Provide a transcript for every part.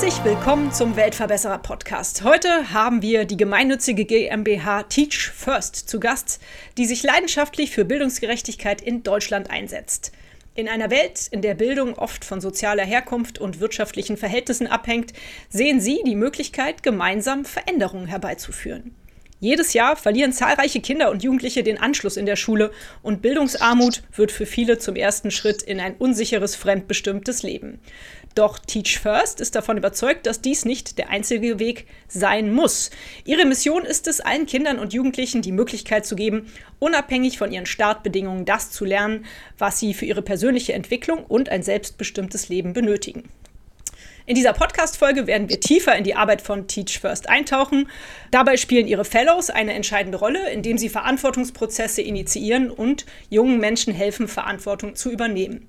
Herzlich willkommen zum Weltverbesserer Podcast. Heute haben wir die gemeinnützige GmbH Teach First zu Gast, die sich leidenschaftlich für Bildungsgerechtigkeit in Deutschland einsetzt. In einer Welt, in der Bildung oft von sozialer Herkunft und wirtschaftlichen Verhältnissen abhängt, sehen Sie die Möglichkeit, gemeinsam Veränderungen herbeizuführen. Jedes Jahr verlieren zahlreiche Kinder und Jugendliche den Anschluss in der Schule und Bildungsarmut wird für viele zum ersten Schritt in ein unsicheres, fremdbestimmtes Leben. Doch Teach First ist davon überzeugt, dass dies nicht der einzige Weg sein muss. Ihre Mission ist es, allen Kindern und Jugendlichen die Möglichkeit zu geben, unabhängig von ihren Startbedingungen das zu lernen, was sie für ihre persönliche Entwicklung und ein selbstbestimmtes Leben benötigen. In dieser Podcast-Folge werden wir tiefer in die Arbeit von Teach First eintauchen. Dabei spielen ihre Fellows eine entscheidende Rolle, indem sie Verantwortungsprozesse initiieren und jungen Menschen helfen, Verantwortung zu übernehmen.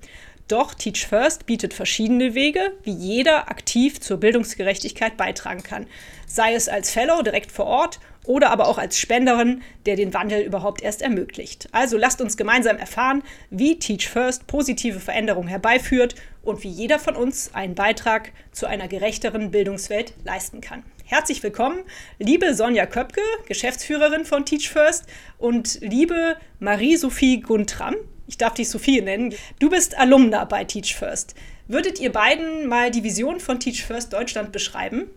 Doch Teach First bietet verschiedene Wege, wie jeder aktiv zur Bildungsgerechtigkeit beitragen kann. Sei es als Fellow direkt vor Ort oder aber auch als Spenderin, der den Wandel überhaupt erst ermöglicht. Also lasst uns gemeinsam erfahren, wie Teach First positive Veränderungen herbeiführt und wie jeder von uns einen Beitrag zu einer gerechteren Bildungswelt leisten kann. Herzlich willkommen, liebe Sonja Köpke, Geschäftsführerin von Teach First und liebe Marie-Sophie Guntram. Ich darf dich Sophie nennen. Du bist Alumna bei Teach First. Würdet ihr beiden mal die Vision von Teach First Deutschland beschreiben?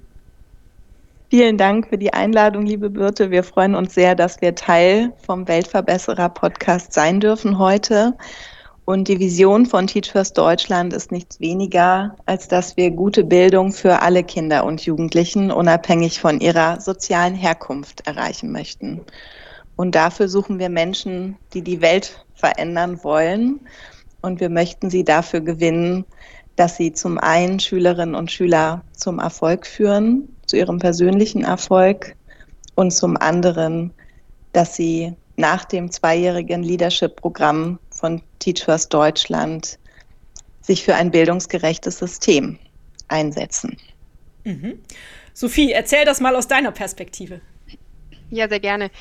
Vielen Dank für die Einladung, liebe Birte. Wir freuen uns sehr, dass wir Teil vom Weltverbesserer Podcast sein dürfen heute. Und die Vision von Teach First Deutschland ist nichts weniger, als dass wir gute Bildung für alle Kinder und Jugendlichen unabhängig von ihrer sozialen Herkunft erreichen möchten. Und dafür suchen wir Menschen, die die Welt verändern wollen. Und wir möchten sie dafür gewinnen, dass sie zum einen Schülerinnen und Schüler zum Erfolg führen, zu ihrem persönlichen Erfolg und zum anderen, dass sie nach dem zweijährigen Leadership-Programm von Teach First Deutschland sich für ein bildungsgerechtes System einsetzen. Mhm. Sophie, erzähl das mal aus deiner Perspektive. Ja, sehr gerne.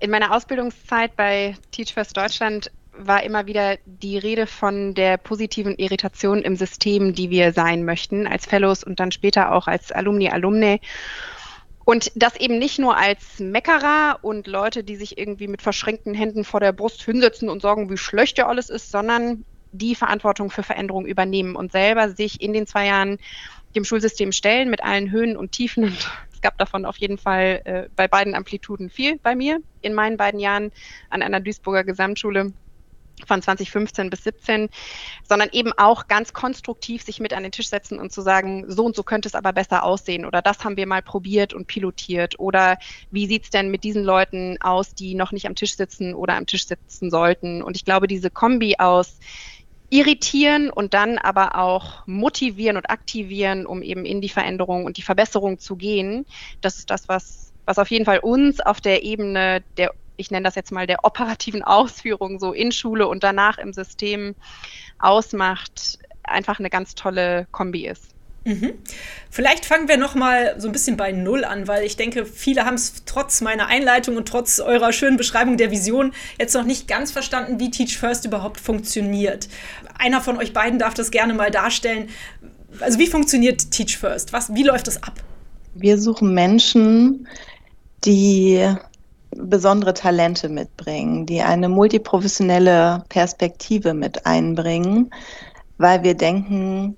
In meiner Ausbildungszeit bei Teach First Deutschland war immer wieder die Rede von der positiven Irritation im System, die wir sein möchten, als Fellows und dann später auch als Alumni, Alumni. Und das eben nicht nur als Meckerer und Leute, die sich irgendwie mit verschränkten Händen vor der Brust hinsetzen und sagen, wie schlecht ja alles ist, sondern die Verantwortung für Veränderungen übernehmen und selber sich in den zwei Jahren dem Schulsystem stellen mit allen Höhen und Tiefen. Und gab davon auf jeden Fall äh, bei beiden Amplituden viel bei mir in meinen beiden Jahren an einer Duisburger Gesamtschule von 2015 bis 17, sondern eben auch ganz konstruktiv sich mit an den Tisch setzen und zu sagen, so und so könnte es aber besser aussehen oder das haben wir mal probiert und pilotiert oder wie sieht es denn mit diesen Leuten aus, die noch nicht am Tisch sitzen oder am Tisch sitzen sollten. Und ich glaube, diese Kombi aus irritieren und dann aber auch motivieren und aktivieren, um eben in die Veränderung und die Verbesserung zu gehen, das ist das, was, was auf jeden Fall uns auf der Ebene der ich nenne das jetzt mal der operativen Ausführung so in Schule und danach im System ausmacht, einfach eine ganz tolle Kombi ist. Mhm. Vielleicht fangen wir noch mal so ein bisschen bei Null an, weil ich denke, viele haben es trotz meiner Einleitung und trotz eurer schönen Beschreibung der Vision jetzt noch nicht ganz verstanden, wie Teach First überhaupt funktioniert. Einer von euch beiden darf das gerne mal darstellen. Also wie funktioniert Teach First? Was, wie läuft das ab? Wir suchen Menschen, die besondere Talente mitbringen, die eine multiprofessionelle Perspektive mit einbringen, weil wir denken,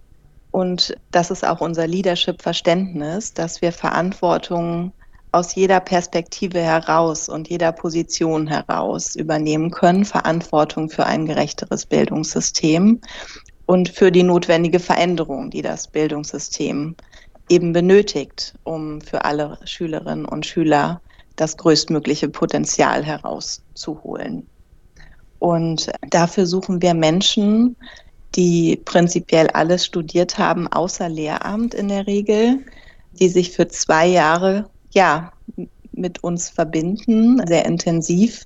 und das ist auch unser Leadership-Verständnis, dass wir Verantwortung aus jeder Perspektive heraus und jeder Position heraus übernehmen können, Verantwortung für ein gerechteres Bildungssystem und für die notwendige Veränderung, die das Bildungssystem eben benötigt, um für alle Schülerinnen und Schüler das größtmögliche Potenzial herauszuholen. Und dafür suchen wir Menschen, die prinzipiell alles studiert haben, außer Lehramt in der Regel, die sich für zwei Jahre ja mit uns verbinden, sehr intensiv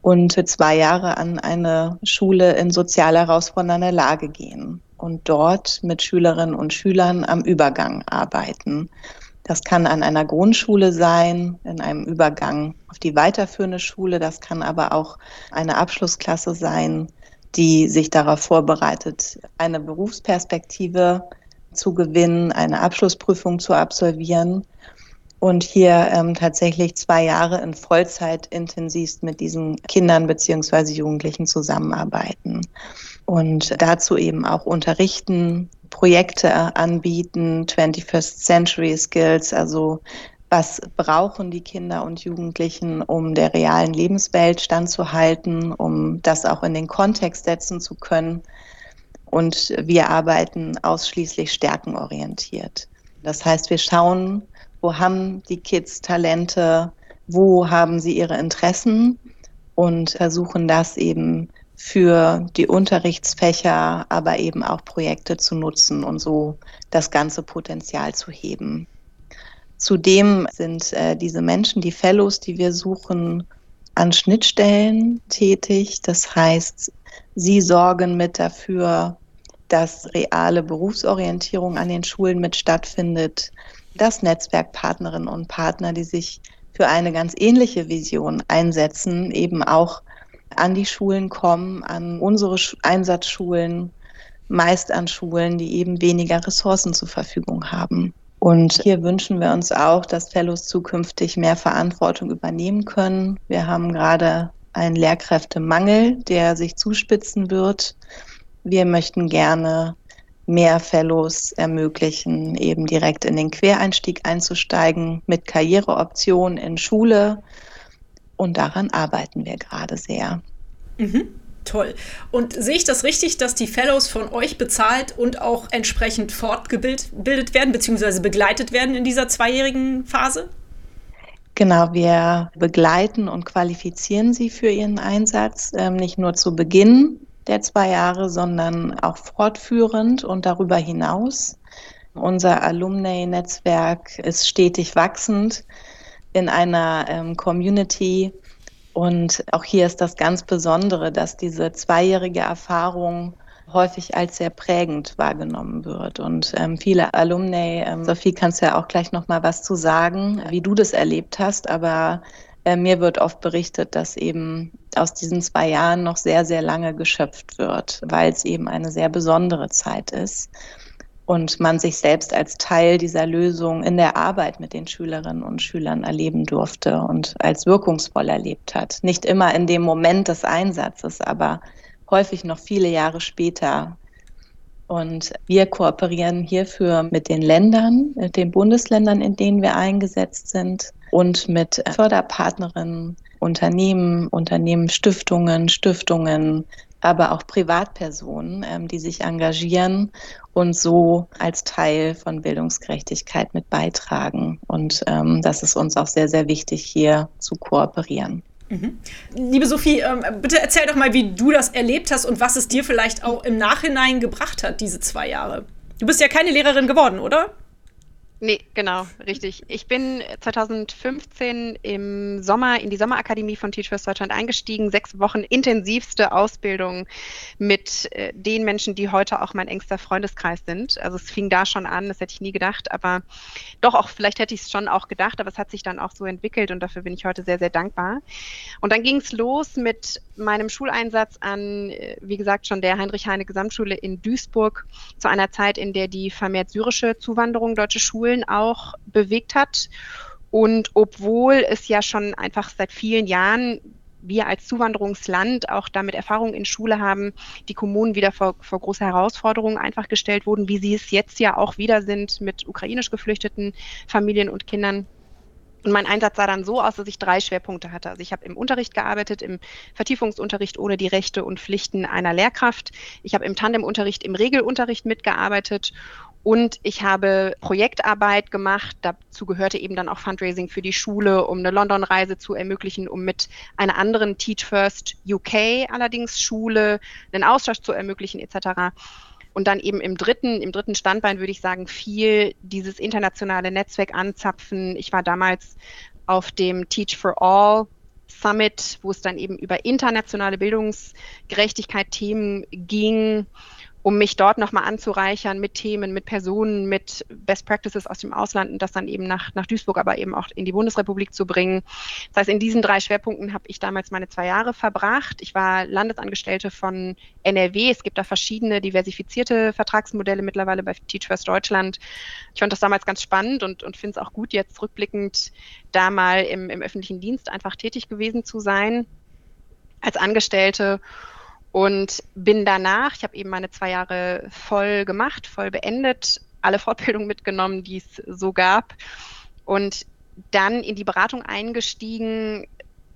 und für zwei Jahre an eine Schule in sozial herausfordernder Lage gehen und dort mit Schülerinnen und Schülern am Übergang arbeiten. Das kann an einer Grundschule sein, in einem Übergang auf die weiterführende Schule. Das kann aber auch eine Abschlussklasse sein, die sich darauf vorbereitet, eine Berufsperspektive zu gewinnen, eine Abschlussprüfung zu absolvieren und hier ähm, tatsächlich zwei Jahre in Vollzeit intensivst mit diesen Kindern beziehungsweise Jugendlichen zusammenarbeiten und dazu eben auch unterrichten, Projekte anbieten, 21st Century Skills, also was brauchen die Kinder und Jugendlichen, um der realen Lebenswelt standzuhalten, um das auch in den Kontext setzen zu können. Und wir arbeiten ausschließlich stärkenorientiert. Das heißt, wir schauen, wo haben die Kids Talente, wo haben sie ihre Interessen und versuchen das eben für die Unterrichtsfächer, aber eben auch Projekte zu nutzen und so das ganze Potenzial zu heben. Zudem sind äh, diese Menschen, die Fellows, die wir suchen, an Schnittstellen tätig. Das heißt, sie sorgen mit dafür, dass reale Berufsorientierung an den Schulen mit stattfindet das Netzwerk Partnerinnen und Partner, die sich für eine ganz ähnliche Vision einsetzen, eben auch an die Schulen kommen, an unsere Einsatzschulen, meist an Schulen, die eben weniger Ressourcen zur Verfügung haben. Und hier wünschen wir uns auch, dass Fellows zukünftig mehr Verantwortung übernehmen können. Wir haben gerade einen Lehrkräftemangel, der sich zuspitzen wird. Wir möchten gerne mehr Fellows ermöglichen, eben direkt in den Quereinstieg einzusteigen mit Karriereoptionen in Schule. Und daran arbeiten wir gerade sehr. Mhm. Toll. Und sehe ich das richtig, dass die Fellows von euch bezahlt und auch entsprechend fortgebildet werden bzw. begleitet werden in dieser zweijährigen Phase? Genau, wir begleiten und qualifizieren sie für ihren Einsatz, ähm, nicht nur zu Beginn der zwei Jahre, sondern auch fortführend und darüber hinaus. Unser Alumni-Netzwerk ist stetig wachsend in einer ähm, Community. Und auch hier ist das ganz Besondere, dass diese zweijährige Erfahrung häufig als sehr prägend wahrgenommen wird. Und ähm, viele Alumni, ähm, Sophie, kannst ja auch gleich noch mal was zu sagen, wie du das erlebt hast. Aber äh, mir wird oft berichtet, dass eben aus diesen zwei Jahren noch sehr, sehr lange geschöpft wird, weil es eben eine sehr besondere Zeit ist und man sich selbst als Teil dieser Lösung in der Arbeit mit den Schülerinnen und Schülern erleben durfte und als wirkungsvoll erlebt hat. Nicht immer in dem Moment des Einsatzes, aber häufig noch viele Jahre später. Und wir kooperieren hierfür mit den Ländern, mit den Bundesländern, in denen wir eingesetzt sind und mit Förderpartnerinnen, Unternehmen, Unternehmen, Stiftungen, Stiftungen, aber auch Privatpersonen, ähm, die sich engagieren und so als Teil von Bildungsgerechtigkeit mit beitragen. Und ähm, das ist uns auch sehr, sehr wichtig, hier zu kooperieren. Mhm. Liebe Sophie, ähm, bitte erzähl doch mal, wie du das erlebt hast und was es dir vielleicht auch im Nachhinein gebracht hat, diese zwei Jahre. Du bist ja keine Lehrerin geworden, oder? Nee, genau, richtig. Ich bin 2015 im Sommer in die Sommerakademie von Teach First Deutschland eingestiegen. Sechs Wochen intensivste Ausbildung mit äh, den Menschen, die heute auch mein engster Freundeskreis sind. Also es fing da schon an, das hätte ich nie gedacht, aber doch auch, vielleicht hätte ich es schon auch gedacht, aber es hat sich dann auch so entwickelt und dafür bin ich heute sehr, sehr dankbar. Und dann ging es los mit meinem Schuleinsatz an, äh, wie gesagt, schon der Heinrich-Heine-Gesamtschule in Duisburg zu einer Zeit, in der die vermehrt syrische Zuwanderung deutsche Schulen auch bewegt hat. Und obwohl es ja schon einfach seit vielen Jahren wir als Zuwanderungsland auch damit Erfahrung in Schule haben, die Kommunen wieder vor, vor große Herausforderungen einfach gestellt wurden, wie sie es jetzt ja auch wieder sind mit ukrainisch geflüchteten Familien und Kindern und mein Einsatz sah dann so aus, dass ich drei Schwerpunkte hatte. Also ich habe im Unterricht gearbeitet, im Vertiefungsunterricht ohne die Rechte und Pflichten einer Lehrkraft. Ich habe im Tandemunterricht, im Regelunterricht mitgearbeitet Und ich habe Projektarbeit gemacht. Dazu gehörte eben dann auch Fundraising für die Schule, um eine London-Reise zu ermöglichen, um mit einer anderen Teach First UK allerdings Schule einen Austausch zu ermöglichen etc. Und dann eben im dritten, im dritten Standbein würde ich sagen, viel dieses internationale Netzwerk anzapfen. Ich war damals auf dem Teach for All Summit, wo es dann eben über internationale Bildungsgerechtigkeit Themen ging um mich dort nochmal anzureichern mit Themen, mit Personen, mit Best Practices aus dem Ausland und das dann eben nach, nach Duisburg, aber eben auch in die Bundesrepublik zu bringen. Das heißt, in diesen drei Schwerpunkten habe ich damals meine zwei Jahre verbracht. Ich war Landesangestellte von NRW. Es gibt da verschiedene diversifizierte Vertragsmodelle mittlerweile bei Teach First Deutschland. Ich fand das damals ganz spannend und, und finde es auch gut, jetzt rückblickend da mal im, im öffentlichen Dienst einfach tätig gewesen zu sein als Angestellte und bin danach, ich habe eben meine zwei Jahre voll gemacht, voll beendet, alle Fortbildungen mitgenommen, die es so gab und dann in die Beratung eingestiegen,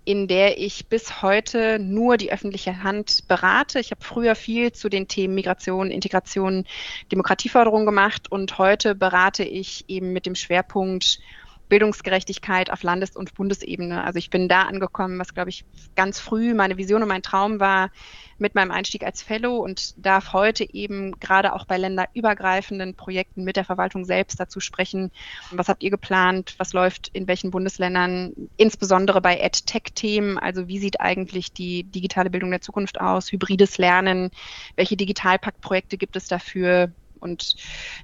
in der ich bis heute nur die öffentliche Hand berate. Ich habe früher viel zu den Themen Migration, Integration, Demokratieförderung gemacht und heute berate ich eben mit dem Schwerpunkt Bildungsgerechtigkeit auf Landes- und Bundesebene. Also ich bin da angekommen, was, glaube ich, ganz früh meine Vision und mein Traum war mit meinem Einstieg als Fellow und darf heute eben gerade auch bei länderübergreifenden Projekten mit der Verwaltung selbst dazu sprechen. Was habt ihr geplant? Was läuft in welchen Bundesländern? Insbesondere bei EdTech-Themen. Also wie sieht eigentlich die digitale Bildung der Zukunft aus? Hybrides Lernen? Welche Digitalpakt-Projekte gibt es dafür? Und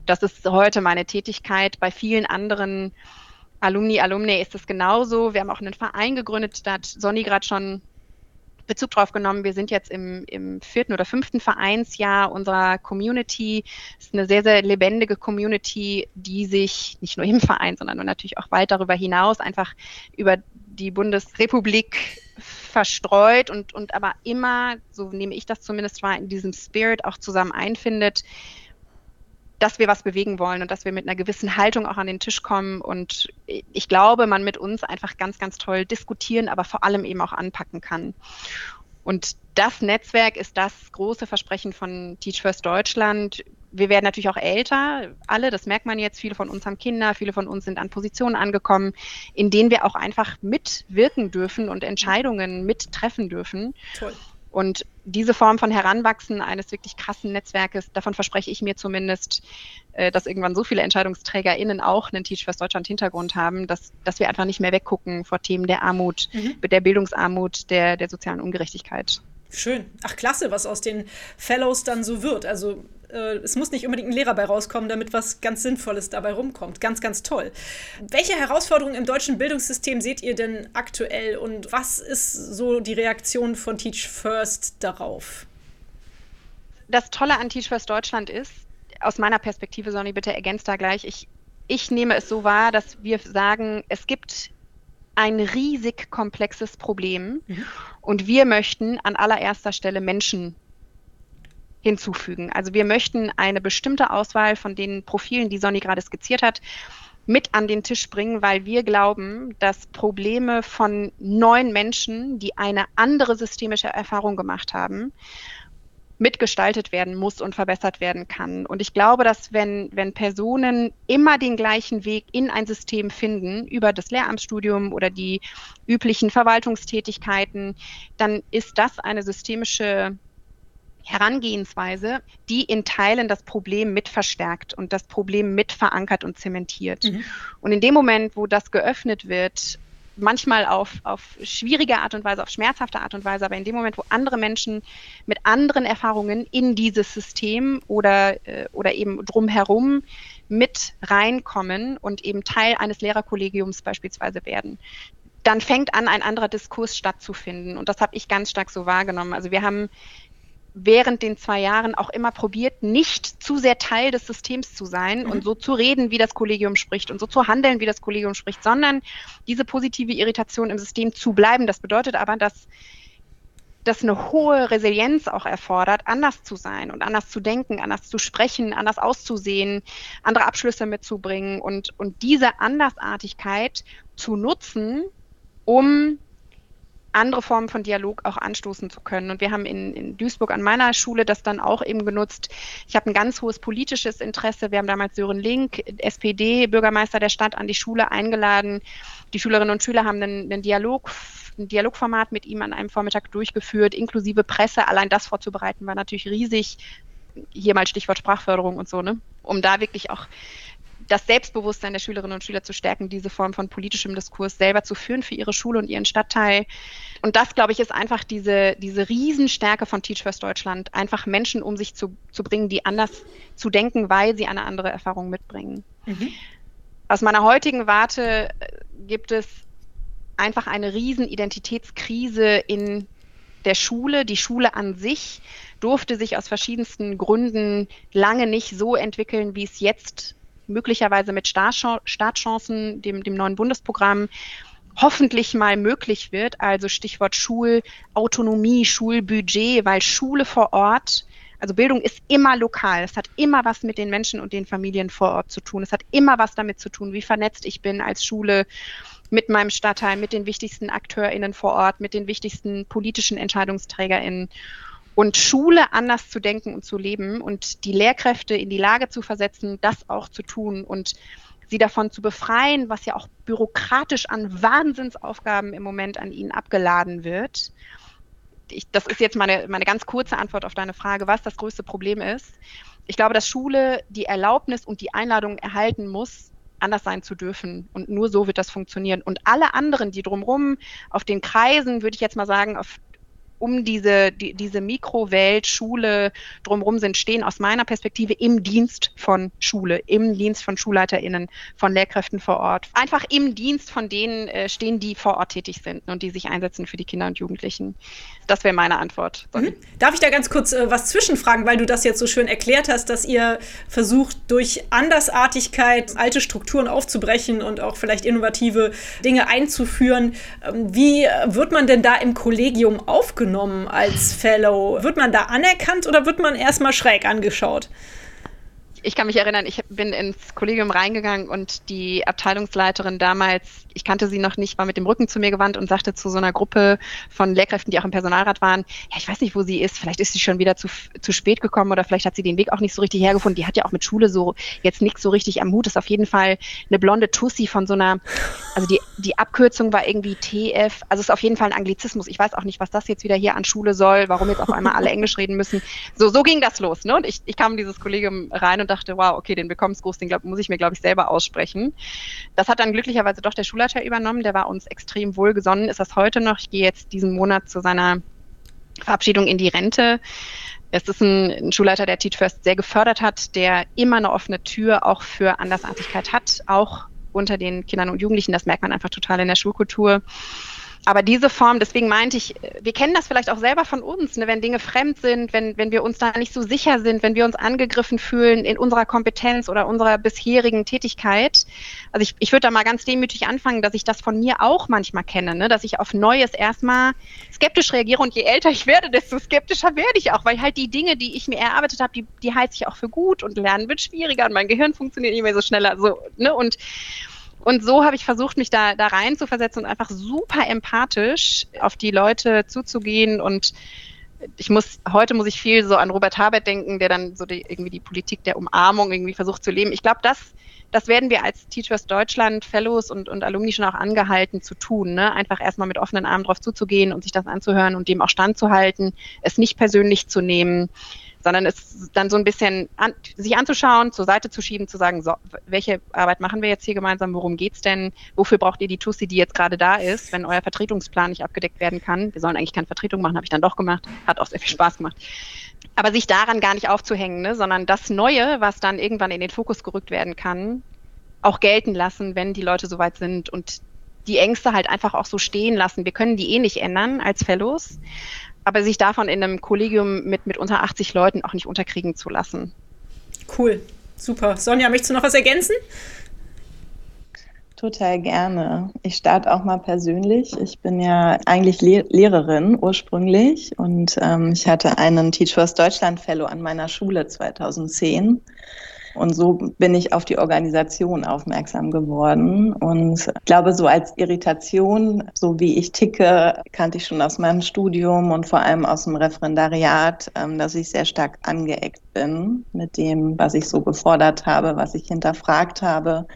das ist heute meine Tätigkeit. Bei vielen anderen Alumni, Alumni ist es genauso. Wir haben auch einen Verein gegründet, da hat Sonny gerade schon Bezug drauf genommen. Wir sind jetzt im, im vierten oder fünften Vereinsjahr unserer Community. Es ist eine sehr, sehr lebendige Community, die sich nicht nur im Verein, sondern natürlich auch weit darüber hinaus einfach über die Bundesrepublik verstreut und, und aber immer, so nehme ich das zumindest wahr, in diesem Spirit auch zusammen einfindet dass wir was bewegen wollen und dass wir mit einer gewissen Haltung auch an den Tisch kommen. Und ich glaube, man mit uns einfach ganz, ganz toll diskutieren, aber vor allem eben auch anpacken kann. Und das Netzwerk ist das große Versprechen von Teach First Deutschland. Wir werden natürlich auch älter, alle, das merkt man jetzt. Viele von uns haben Kinder, viele von uns sind an Positionen angekommen, in denen wir auch einfach mitwirken dürfen und Entscheidungen mittreffen dürfen. Toll. Und diese Form von Heranwachsen eines wirklich krassen Netzwerkes, davon verspreche ich mir zumindest, äh, dass irgendwann so viele EntscheidungsträgerInnen auch einen Teach First Deutschland Hintergrund haben, dass, dass wir einfach nicht mehr weggucken vor Themen der Armut, mhm. der Bildungsarmut, der, der sozialen Ungerechtigkeit. Schön. Ach, klasse, was aus den Fellows dann so wird. Also äh, es muss nicht unbedingt ein Lehrer bei rauskommen, damit was ganz Sinnvolles dabei rumkommt. Ganz, ganz toll. Welche Herausforderungen im deutschen Bildungssystem seht ihr denn aktuell und was ist so die Reaktion von Teach First darauf? Das Tolle an Teach First Deutschland ist, aus meiner Perspektive, Sonny, bitte ergänzt da gleich, ich, ich nehme es so wahr, dass wir sagen, es gibt ein riesig komplexes Problem mhm. und wir möchten an allererster Stelle Menschen hinzufügen. Also wir möchten eine bestimmte Auswahl von den Profilen, die Sonny gerade skizziert hat, mit an den Tisch bringen, weil wir glauben, dass Probleme von neuen Menschen, die eine andere systemische Erfahrung gemacht haben, mitgestaltet werden muss und verbessert werden kann. Und ich glaube, dass wenn, wenn Personen immer den gleichen Weg in ein System finden, über das Lehramtsstudium oder die üblichen Verwaltungstätigkeiten, dann ist das eine systemische Herangehensweise, die in Teilen das Problem mit verstärkt und das Problem mit verankert und zementiert. Mhm. Und in dem Moment, wo das geöffnet wird, manchmal auf, auf schwierige Art und Weise, auf schmerzhafte Art und Weise, aber in dem Moment, wo andere Menschen mit anderen Erfahrungen in dieses System oder, äh, oder eben drumherum mit reinkommen und eben Teil eines Lehrerkollegiums beispielsweise werden, dann fängt an, ein anderer Diskurs stattzufinden. Und das habe ich ganz stark so wahrgenommen. Also wir haben während den zwei Jahren auch immer probiert, nicht zu sehr Teil des Systems zu sein mhm. und so zu reden, wie das Kollegium spricht und so zu handeln, wie das Kollegium spricht, sondern diese positive Irritation im System zu bleiben. Das bedeutet aber, dass das eine hohe Resilienz auch erfordert, anders zu sein und anders zu denken, anders zu sprechen, anders auszusehen, andere Abschlüsse mitzubringen und, und diese Andersartigkeit zu nutzen, um andere Formen von Dialog auch anstoßen zu können. Und wir haben in, in Duisburg an meiner Schule das dann auch eben genutzt. Ich habe ein ganz hohes politisches Interesse. Wir haben damals Sören Link, SPD, Bürgermeister der Stadt, an die Schule eingeladen. Die Schülerinnen und Schüler haben einen, einen Dialog ein Dialogformat mit ihm an einem Vormittag durchgeführt, inklusive Presse. Allein das vorzubereiten war natürlich riesig. Hier mal Stichwort Sprachförderung und so, ne? Um da wirklich auch das Selbstbewusstsein der Schülerinnen und Schüler zu stärken, diese Form von politischem Diskurs selber zu führen für ihre Schule und ihren Stadtteil. Und das, glaube ich, ist einfach diese, diese Riesenstärke von Teach First Deutschland, einfach Menschen um sich zu, zu bringen, die anders zu denken, weil sie eine andere Erfahrung mitbringen. Mhm. Aus meiner heutigen Warte äh, gibt es einfach eine riesen Identitätskrise in der Schule. Die Schule an sich durfte sich aus verschiedensten Gründen lange nicht so entwickeln, wie es jetzt möglicherweise mit Startchancen, dem, dem neuen Bundesprogramm, hoffentlich mal möglich wird. Also Stichwort Schulautonomie, Schulbudget, weil Schule vor Ort, also Bildung ist immer lokal. Es hat immer was mit den Menschen und den Familien vor Ort zu tun. Es hat immer was damit zu tun, wie vernetzt ich bin als Schule mit meinem Stadtteil, mit den wichtigsten AkteurInnen vor Ort, mit den wichtigsten politischen EntscheidungsträgerInnen und Schule anders zu denken und zu leben und die Lehrkräfte in die Lage zu versetzen, das auch zu tun und sie davon zu befreien, was ja auch bürokratisch an Wahnsinnsaufgaben im Moment an ihnen abgeladen wird. Ich, das ist jetzt meine, meine ganz kurze Antwort auf deine Frage, was das größte Problem ist. Ich glaube, dass Schule die Erlaubnis und die Einladung erhalten muss, anders sein zu dürfen. Und nur so wird das funktionieren. Und alle anderen, die drumherum auf den Kreisen, würde ich jetzt mal sagen, auf um diese, die, diese Mikrowelt, Schule drumherum sind, stehen aus meiner Perspektive im Dienst von Schule, im Dienst von SchulleiterInnen, von Lehrkräften vor Ort. Einfach im Dienst von denen äh, stehen, die vor Ort tätig sind und die sich einsetzen für die Kinder und Jugendlichen. Das wäre meine Antwort. Mhm. Darf ich da ganz kurz äh, was zwischenfragen, weil du das jetzt so schön erklärt hast, dass ihr versucht, durch Andersartigkeit alte Strukturen aufzubrechen und auch vielleicht innovative Dinge einzuführen. Ähm, wie wird man denn da im Kollegium aufgenommen als Fellow? Wird man da anerkannt oder wird man erstmal schräg angeschaut? Ich kann mich erinnern, ich bin ins Kollegium reingegangen und die Abteilungsleiterin damals, ich kannte sie noch nicht, war mit dem Rücken zu mir gewandt und sagte zu so einer Gruppe von Lehrkräften, die auch im Personalrat waren, ja, ich weiß nicht, wo sie ist, vielleicht ist sie schon wieder zu, zu spät gekommen oder vielleicht hat sie den Weg auch nicht so richtig hergefunden. Die hat ja auch mit Schule so jetzt nichts so richtig am Hut. Ist auf jeden Fall eine blonde Tussi von so einer, also die, die Abkürzung war irgendwie TF, also ist auf jeden Fall ein Anglizismus. Ich weiß auch nicht, was das jetzt wieder hier an Schule soll, warum jetzt auf einmal alle Englisch reden müssen. So, so ging das los, ne? Und ich, ich kam in dieses Kollegium rein und dachte, wow, okay, den Willkommensgruß, den glaub, muss ich mir, glaube ich, selber aussprechen. Das hat dann glücklicherweise doch der Schulleiter übernommen, der war uns extrem wohlgesonnen, ist das heute noch. Ich gehe jetzt diesen Monat zu seiner Verabschiedung in die Rente. Es ist ein, ein, Schulleiter, der Teach First sehr gefördert hat, der immer eine offene Tür auch für Andersartigkeit hat, auch unter den Kindern und Jugendlichen. Das merkt man einfach total in der Schulkultur aber diese Form, deswegen meinte ich, wir kennen das vielleicht auch selber von uns, ne, wenn Dinge fremd sind, wenn, wenn wir uns da nicht so sicher sind, wenn wir uns angegriffen fühlen in unserer Kompetenz oder unserer bisherigen Tätigkeit. Also ich, ich würde da mal ganz demütig anfangen, dass ich das von mir auch manchmal kenne, ne, dass ich auf Neues erstmal skeptisch reagiere und je älter ich werde, desto skeptischer werde ich auch, weil halt die Dinge, die ich mir erarbeitet habe, die, die halte ich auch für gut und Lernen wird schwieriger und mein Gehirn funktioniert nicht mehr so schneller. So, ne, und und so habe ich versucht, mich da, da rein zu versetzen und einfach super empathisch auf die Leute zuzugehen und ich muss, heute muss ich viel so an Robert Habert denken, der dann so die, irgendwie die Politik der Umarmung irgendwie versucht zu leben. Ich glaube, das, das werden wir als Teachers Deutschland, Fellows und, und Alumni schon auch angehalten zu tun. Ne? Einfach erstmal mit offenen Armen drauf zuzugehen und sich das anzuhören und dem auch standzuhalten, es nicht persönlich zu nehmen, sondern es dann so ein bisschen an, sich anzuschauen, zur Seite zu schieben, zu sagen, so, welche Arbeit machen wir jetzt hier gemeinsam, worum geht's denn, wofür braucht ihr die Tussi, die jetzt gerade da ist, wenn euer Vertretungsplan nicht abgedeckt werden kann. Wir sollen eigentlich keine Vertretung machen, habe ich dann doch gemacht, hat auch sehr viel Spaß gemacht. Aber sich daran gar nicht aufzuhängen, ne, sondern das Neue, was dann irgendwann in den Fokus gerückt werden kann, auch gelten lassen, wenn die Leute soweit sind und die Ängste halt einfach auch so stehen lassen. Wir können die eh nicht ändern als Fellows, aber sich davon in einem Kollegium mit, mit unter 80 Leuten auch nicht unterkriegen zu lassen. Cool, super. Sonja, möchtest du noch was ergänzen? Total gerne. Ich starte auch mal persönlich. Ich bin ja eigentlich Le Lehrerin ursprünglich und ähm, ich hatte einen Teach First Deutschland Fellow an meiner Schule 2010. Und so bin ich auf die Organisation aufmerksam geworden. Und ich glaube, so als Irritation, so wie ich ticke, kannte ich schon aus meinem Studium und vor allem aus dem Referendariat, ähm, dass ich sehr stark angeeckt bin mit dem, was ich so gefordert habe, was ich hinterfragt habe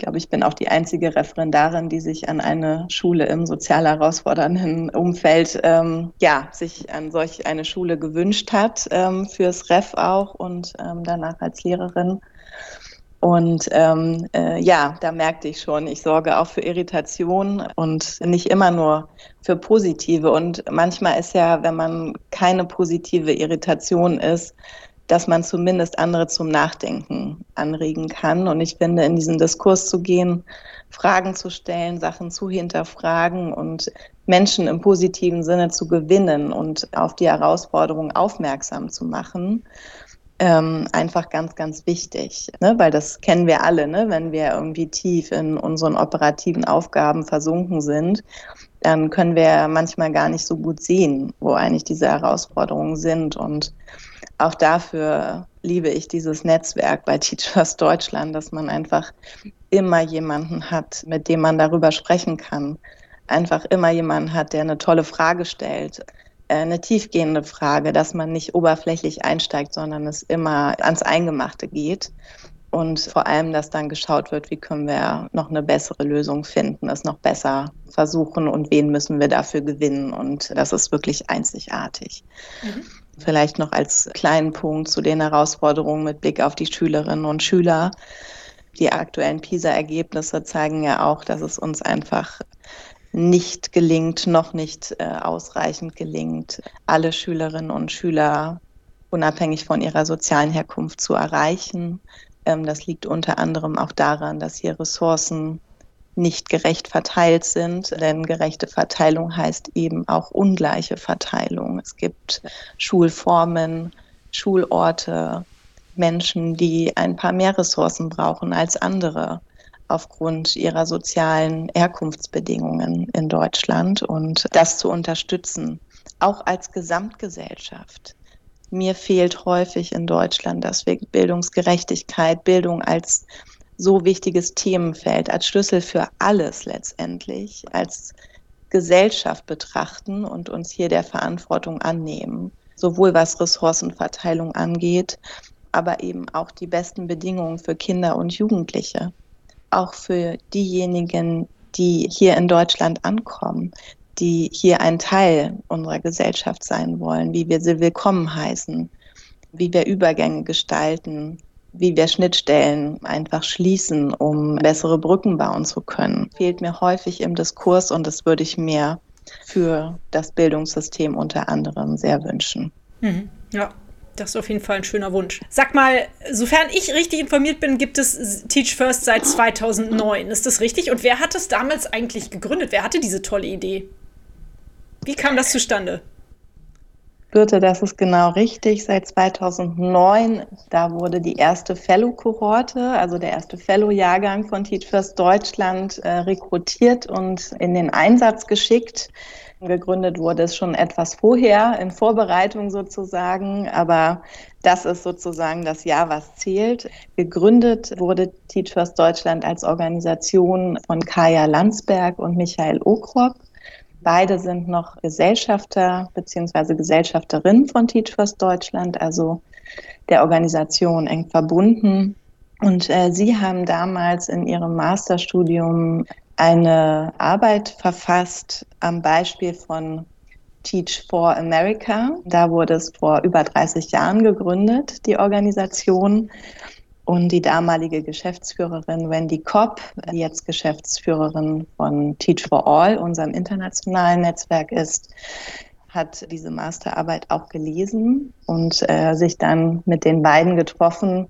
glaube, ich bin auch die einzige Referendarin, die sich an eine Schule im sozial herausfordernden Umfeld, ähm, ja, sich an solch eine Schule gewünscht hat, ähm, fürs REF auch und ähm, danach als Lehrerin. Und ähm, äh, ja, da merkte ich schon, ich sorge auch für Irritation und nicht immer nur für positive. Und manchmal ist ja, wenn man keine positive Irritation ist, dass man zumindest andere zum Nachdenken anregen kann. Und ich finde, in diesen Diskurs zu gehen, Fragen zu stellen, Sachen zu hinterfragen und Menschen im positiven Sinne zu gewinnen und auf die Herausforderung aufmerksam zu machen, ähm, einfach ganz, ganz wichtig. Ne? Weil das kennen wir alle, ne? wenn wir irgendwie tief in unseren operativen Aufgaben versunken sind, dann können wir manchmal gar nicht so gut sehen, wo eigentlich diese Herausforderungen sind. Und auch dafür liebe ich dieses Netzwerk bei Teachers Deutschland, dass man einfach immer jemanden hat, mit dem man darüber sprechen kann. Einfach immer jemanden hat, der eine tolle Frage stellt, äh, eine tiefgehende Frage, dass man nicht oberflächlich einsteigt, sondern es immer ans Eingemachte geht. Und vor allem, dass dann geschaut wird, wie können wir noch eine bessere Lösung finden, es noch besser versuchen und wen müssen wir dafür gewinnen. Und das ist wirklich einzigartig. Mhm. Vielleicht noch als kleinen Punkt zu den Herausforderungen mit Blick auf die Schülerinnen und Schüler. Die aktuellen PISA-Ergebnisse zeigen ja auch, dass es uns einfach nicht gelingt, noch nicht äh, ausreichend gelingt, alle Schülerinnen und Schüler unabhängig von ihrer sozialen Herkunft zu erreichen. Ähm, das liegt unter anderem auch daran, dass hier Ressourcen nicht gerecht verteilt sind, denn gerechte Verteilung heißt eben auch ungleiche Verteilung. Es gibt Schulformen, Schulorte, Menschen, die ein paar mehr Ressourcen brauchen als andere aufgrund ihrer sozialen Herkunftsbedingungen in Deutschland und das zu unterstützen, auch als Gesamtgesellschaft. Mir fehlt häufig in Deutschland, dass wir Bildungsgerechtigkeit, Bildung als so wichtiges Themenfeld, als Schlüssel für alles letztendlich, als Gesellschaft betrachten und uns hier der Verantwortung annehmen, sowohl was Ressourcenverteilung angeht, aber eben auch die besten Bedingungen für Kinder und Jugendliche, auch für diejenigen, die hier in Deutschland ankommen, die hier ein Teil unserer Gesellschaft sein wollen, wie wir sie willkommen heißen, wie wir Übergänge gestalten, wie wir Schnittstellen einfach schließen, um bessere Brücken bauen zu können, fehlt mir häufig im Diskurs und das würde ich mir für das Bildungssystem unter anderem sehr wünschen. Mhm. Ja, das ist auf jeden Fall ein schöner Wunsch. Sag mal, sofern ich richtig informiert bin, gibt es Teach First seit 2009. Ist das richtig? Und wer hat es damals eigentlich gegründet? Wer hatte diese tolle Idee? Wie kam das zustande? Birte, das ist genau richtig. Seit 2009, da wurde die erste Fellow-Kohorte, also der erste Fellow-Jahrgang von Teach First Deutschland äh, rekrutiert und in den Einsatz geschickt. Gegründet wurde es schon etwas vorher, in Vorbereitung sozusagen, aber das ist sozusagen das Jahr, was zählt. Gegründet wurde Teach First Deutschland als Organisation von Kaya Landsberg und Michael Okrop. Beide sind noch Gesellschafter bzw. Gesellschafterin von Teach First Deutschland, also der Organisation eng verbunden. Und äh, sie haben damals in ihrem Masterstudium eine Arbeit verfasst am Beispiel von Teach for America. Da wurde es vor über 30 Jahren gegründet, die Organisation. Und die damalige Geschäftsführerin Wendy Kopp, die jetzt Geschäftsführerin von Teach for All, unserem internationalen Netzwerk ist, hat diese Masterarbeit auch gelesen und äh, sich dann mit den beiden getroffen.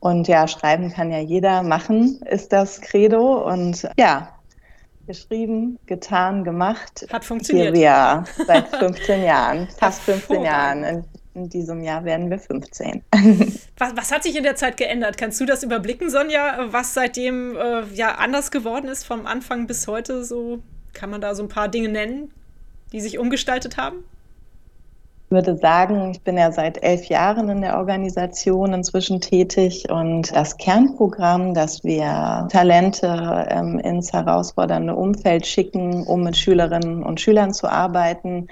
Und ja, schreiben kann ja jeder, machen ist das Credo. Und ja, geschrieben, getan, gemacht. Hat funktioniert. Ja, seit 15 Jahren, fast 15 Jahren in diesem Jahr werden wir 15. was, was, hat sich in der Zeit geändert? Kannst du das überblicken, Sonja, was seitdem äh, ja anders geworden ist vom Anfang bis heute? So kann man da so ein paar Dinge nennen, die sich umgestaltet haben? würde sagen, ich bin ja seit elf Jahren in der Organisation inzwischen tätig und das Kernprogramm, dass wir Talente ähm, ins herausfordernde Umfeld schicken, um mit Schülerinnen und Schülern zu arbeiten,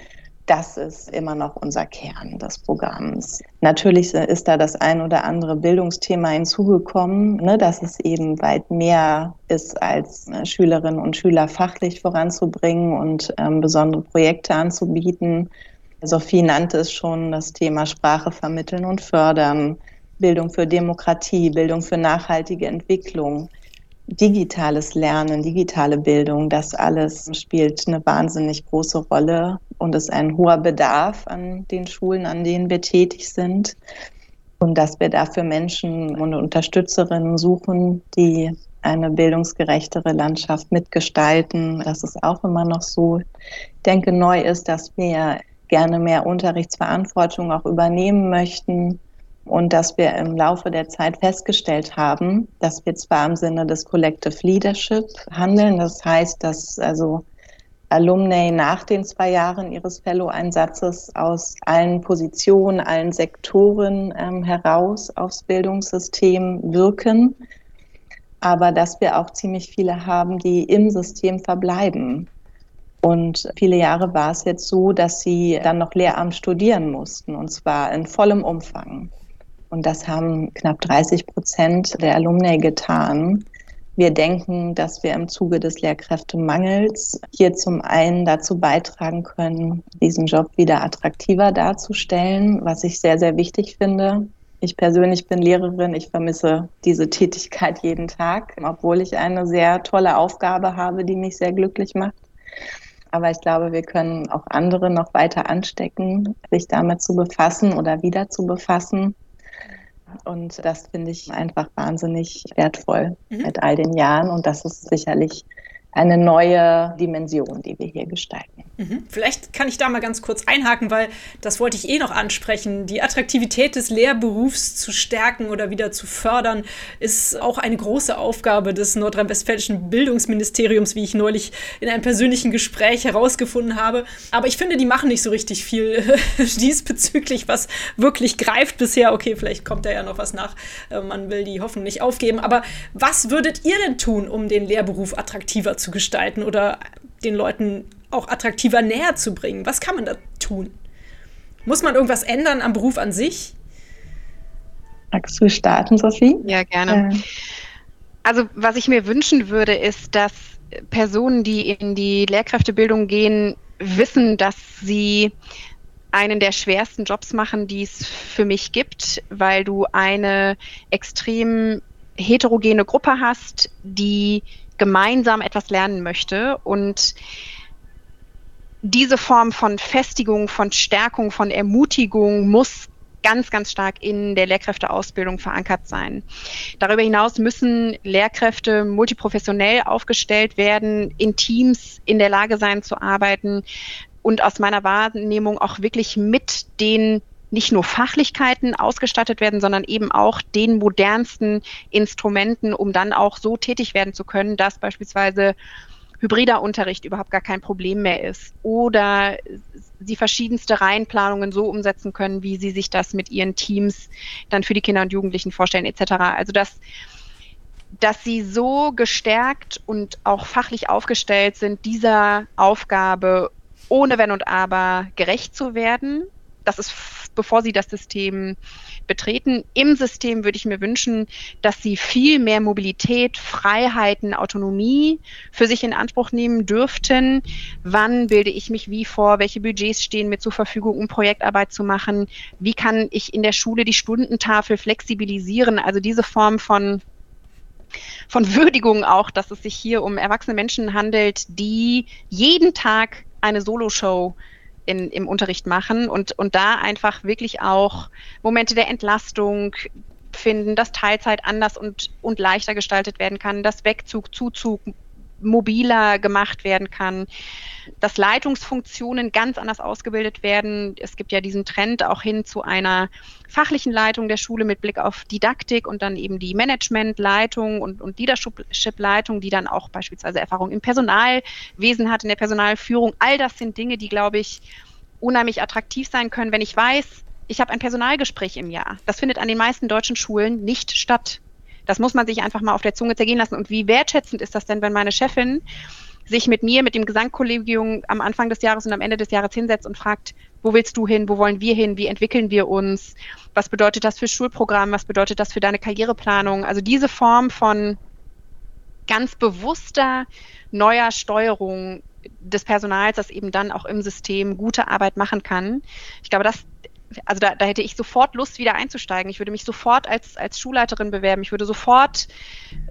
das ist immer noch unser Kern des Programms. Natürlich ist da das ein oder andere Bildungsthema hinzugekommen, ne, dass es eben weit mehr ist, als äh, Schülerinnen und Schüler fachlich voranzubringen und ähm, besondere Projekte anzubieten. Sophie nannte es schon, das Thema Sprache vermitteln und fördern, Bildung für Demokratie, Bildung für nachhaltige Entwicklung, digitales Lernen, digitale Bildung, das alles spielt eine wahnsinnig große Rolle und ist ein hoher Bedarf an den Schulen, an denen wir tätig sind. Und dass wir dafür Menschen und Unterstützerinnen suchen, die eine bildungsgerechtere Landschaft mitgestalten. Das ist auch immer noch so. Ich denke, neu ist, dass wir gerne mehr Unterrichtsverantwortung auch übernehmen möchten und dass wir im Laufe der Zeit festgestellt haben, dass wir zwar im Sinne des Collective Leadership handeln, das heißt, dass also Alumni nach den zwei Jahren ihres Fellow-Einsatzes aus allen Positionen, allen Sektoren ähm, heraus aufs Bildungssystem wirken, aber dass wir auch ziemlich viele haben, die im System verbleiben. Und viele Jahre war es jetzt so, dass sie dann noch Lehramt studieren mussten, und zwar in vollem Umfang. Und das haben knapp 30 Prozent der Alumni getan. Wir denken, dass wir im Zuge des Lehrkräftemangels hier zum einen dazu beitragen können, diesen Job wieder attraktiver darzustellen, was ich sehr, sehr wichtig finde. Ich persönlich bin Lehrerin, ich vermisse diese Tätigkeit jeden Tag, obwohl ich eine sehr tolle Aufgabe habe, die mich sehr glücklich macht. Aber ich glaube, wir können auch andere noch weiter anstecken, sich damit zu befassen oder wieder zu befassen. Und das finde ich einfach wahnsinnig wertvoll mhm. mit all den Jahren. Und das ist sicherlich eine neue Dimension, die wir hier gestalten. Mhm. Vielleicht kann ich da mal ganz kurz einhaken, weil das wollte ich eh noch ansprechen. Die Attraktivität des Lehrberufs zu stärken oder wieder zu fördern, ist auch eine große Aufgabe des nordrhein-westfälischen Bildungsministeriums, wie ich neulich in einem persönlichen Gespräch herausgefunden habe. Aber ich finde, die machen nicht so richtig viel diesbezüglich, was wirklich greift bisher. Okay, vielleicht kommt da ja noch was nach. Äh, man will die Hoffnung nicht aufgeben. Aber was würdet ihr denn tun, um den Lehrberuf attraktiver zu gestalten oder den Leuten auch attraktiver näher zu bringen? Was kann man da tun? Muss man irgendwas ändern am Beruf an sich? Magst du starten, Sophie? Ja, gerne. Äh. Also, was ich mir wünschen würde, ist, dass Personen, die in die Lehrkräftebildung gehen, wissen, dass sie einen der schwersten Jobs machen, die es für mich gibt, weil du eine extrem heterogene Gruppe hast, die gemeinsam etwas lernen möchte und diese Form von Festigung, von Stärkung, von Ermutigung muss ganz, ganz stark in der Lehrkräfteausbildung verankert sein. Darüber hinaus müssen Lehrkräfte multiprofessionell aufgestellt werden, in Teams in der Lage sein zu arbeiten und aus meiner Wahrnehmung auch wirklich mit den nicht nur Fachlichkeiten ausgestattet werden, sondern eben auch den modernsten Instrumenten, um dann auch so tätig werden zu können, dass beispielsweise hybrider Unterricht überhaupt gar kein Problem mehr ist oder sie verschiedenste Reihenplanungen so umsetzen können, wie sie sich das mit ihren Teams dann für die Kinder und Jugendlichen vorstellen etc. Also dass dass sie so gestärkt und auch fachlich aufgestellt sind, dieser Aufgabe ohne Wenn und Aber gerecht zu werden. Das ist, bevor sie das System betreten. Im System würde ich mir wünschen, dass sie viel mehr Mobilität, Freiheiten, Autonomie für sich in Anspruch nehmen dürften. Wann bilde ich mich wie vor? Welche Budgets stehen mir zur Verfügung, um Projektarbeit zu machen? Wie kann ich in der Schule die Stundentafel flexibilisieren? Also diese Form von von Würdigung auch, dass es sich hier um erwachsene Menschen handelt, die jeden Tag eine Soloshow in, im Unterricht machen und, und da einfach wirklich auch Momente der Entlastung finden, dass Teilzeit anders und, und leichter gestaltet werden kann, dass Wegzug, Zuzug mobiler gemacht werden kann, dass Leitungsfunktionen ganz anders ausgebildet werden. Es gibt ja diesen Trend auch hin zu einer fachlichen Leitung der Schule mit Blick auf Didaktik und dann eben die Managementleitung und, und Leadership-Leitung, die dann auch beispielsweise Erfahrung im Personalwesen hat, in der Personalführung. All das sind Dinge, die, glaube ich, unheimlich attraktiv sein können, wenn ich weiß, ich habe ein Personalgespräch im Jahr. Das findet an den meisten deutschen Schulen nicht statt. Das muss man sich einfach mal auf der Zunge zergehen lassen. Und wie wertschätzend ist das denn, wenn meine Chefin sich mit mir, mit dem Gesamtkollegium am Anfang des Jahres und am Ende des Jahres hinsetzt und fragt, wo willst du hin, wo wollen wir hin, wie entwickeln wir uns, was bedeutet das für Schulprogramm, was bedeutet das für deine Karriereplanung. Also diese Form von ganz bewusster neuer Steuerung des Personals, das eben dann auch im System gute Arbeit machen kann. Ich glaube, das, also da, da hätte ich sofort Lust, wieder einzusteigen. Ich würde mich sofort als, als Schulleiterin bewerben. Ich würde sofort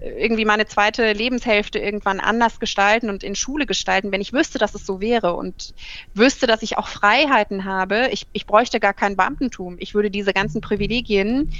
äh, irgendwie meine zweite Lebenshälfte irgendwann anders gestalten und in Schule gestalten, wenn ich wüsste, dass es so wäre und wüsste, dass ich auch Freiheiten habe. Ich, ich bräuchte gar kein Beamtentum. Ich würde diese ganzen Privilegien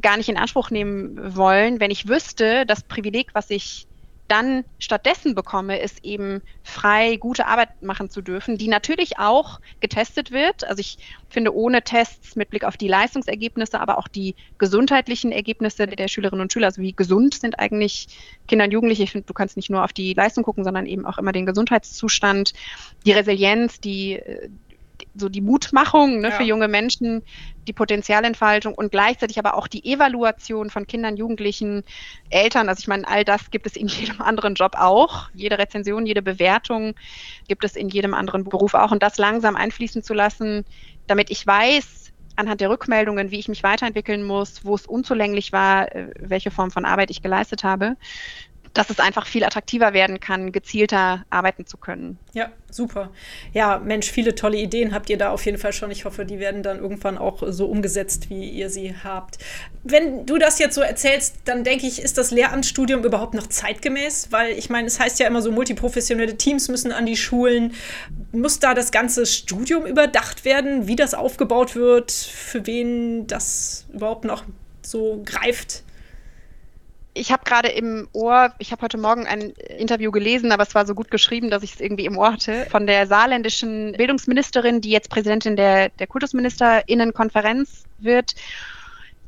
gar nicht in Anspruch nehmen wollen, wenn ich wüsste, das Privileg, was ich dann stattdessen bekomme, ist eben frei gute Arbeit machen zu dürfen, die natürlich auch getestet wird. Also ich finde, ohne Tests mit Blick auf die Leistungsergebnisse, aber auch die gesundheitlichen Ergebnisse der Schülerinnen und Schüler, also wie gesund sind eigentlich Kinder und Jugendliche. Ich finde, du kannst nicht nur auf die Leistung gucken, sondern eben auch immer den Gesundheitszustand, die Resilienz, die äh, so die Mutmachung ne, ja. für junge Menschen, die Potenzialentfaltung und gleichzeitig aber auch die Evaluation von Kindern, Jugendlichen, Eltern. Also ich meine, all das gibt es in jedem anderen Job auch. Jede Rezension, jede Bewertung gibt es in jedem anderen Beruf auch. Und das langsam einfließen zu lassen, damit ich weiß, anhand der Rückmeldungen, wie ich mich weiterentwickeln muss, wo es unzulänglich war, äh, welche Form von Arbeit ich geleistet habe dass es einfach viel attraktiver werden kann, gezielter arbeiten zu können. Ja, super. Ja, Mensch, viele tolle Ideen habt ihr da auf jeden Fall schon. Ich hoffe, die werden dann irgendwann auch so umgesetzt, wie ihr sie habt. Wenn du das jetzt so erzählst, dann denke ich, ist das Lehramtsstudium überhaupt noch zeitgemäß? Weil ich meine, es heißt ja immer so, multiprofessionelle Teams müssen an die Schulen. Muss da das ganze Studium überdacht werden, wie das aufgebaut wird, für wen das überhaupt noch so greift? Ich habe gerade im Ohr, ich habe heute Morgen ein Interview gelesen, aber es war so gut geschrieben, dass ich es irgendwie im Ohr hatte, von der saarländischen Bildungsministerin, die jetzt Präsidentin der, der Kultusministerinnenkonferenz wird.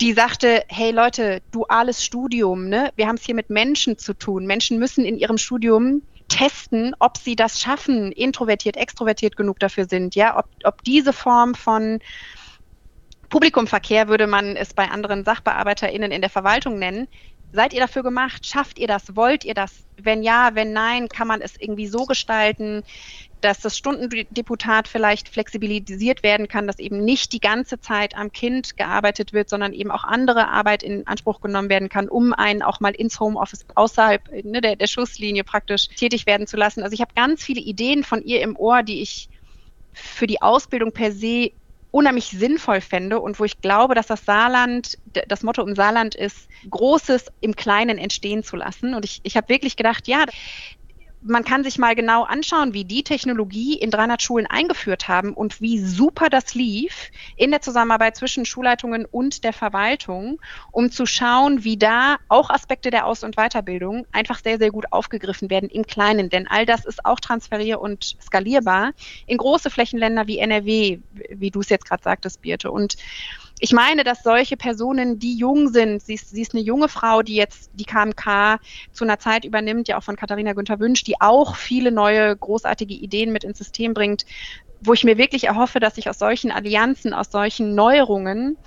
Die sagte, hey Leute, duales Studium, ne? Wir haben es hier mit Menschen zu tun. Menschen müssen in ihrem Studium testen, ob sie das schaffen, introvertiert, extrovertiert genug dafür sind, ja, ob, ob diese Form von Publikumverkehr würde man es bei anderen SachbearbeiterInnen in der Verwaltung nennen, Seid ihr dafür gemacht? Schafft ihr das? Wollt ihr das? Wenn ja, wenn nein, kann man es irgendwie so gestalten, dass das Stundendeputat vielleicht flexibilisiert werden kann, dass eben nicht die ganze Zeit am Kind gearbeitet wird, sondern eben auch andere Arbeit in Anspruch genommen werden kann, um einen auch mal ins Homeoffice außerhalb ne, der, der Schusslinie praktisch tätig werden zu lassen. Also ich habe ganz viele Ideen von ihr im Ohr, die ich für die Ausbildung per se unheimlich sinnvoll fände und wo ich glaube, dass das Saarland, das Motto im Saarland ist, Großes im Kleinen entstehen zu lassen. Und ich, ich habe wirklich gedacht, ja, man kann sich mal genau anschauen, wie die Technologie in 300 Schulen eingeführt haben und wie super das lief in der Zusammenarbeit zwischen Schulleitungen und der Verwaltung, um zu schauen, wie da auch Aspekte der Aus- und Weiterbildung einfach sehr, sehr gut aufgegriffen werden im Kleinen. Denn all das ist auch transferier- und skalierbar in große Flächenländer wie NRW, wie du es jetzt gerade sagtest, Birte. Und ich meine, dass solche Personen, die jung sind, sie ist, sie ist eine junge Frau, die jetzt die KMK zu einer Zeit übernimmt, ja auch von Katharina Günther Wünsch, die auch viele neue großartige Ideen mit ins System bringt, wo ich mir wirklich erhoffe, dass sich aus solchen Allianzen, aus solchen Neuerungen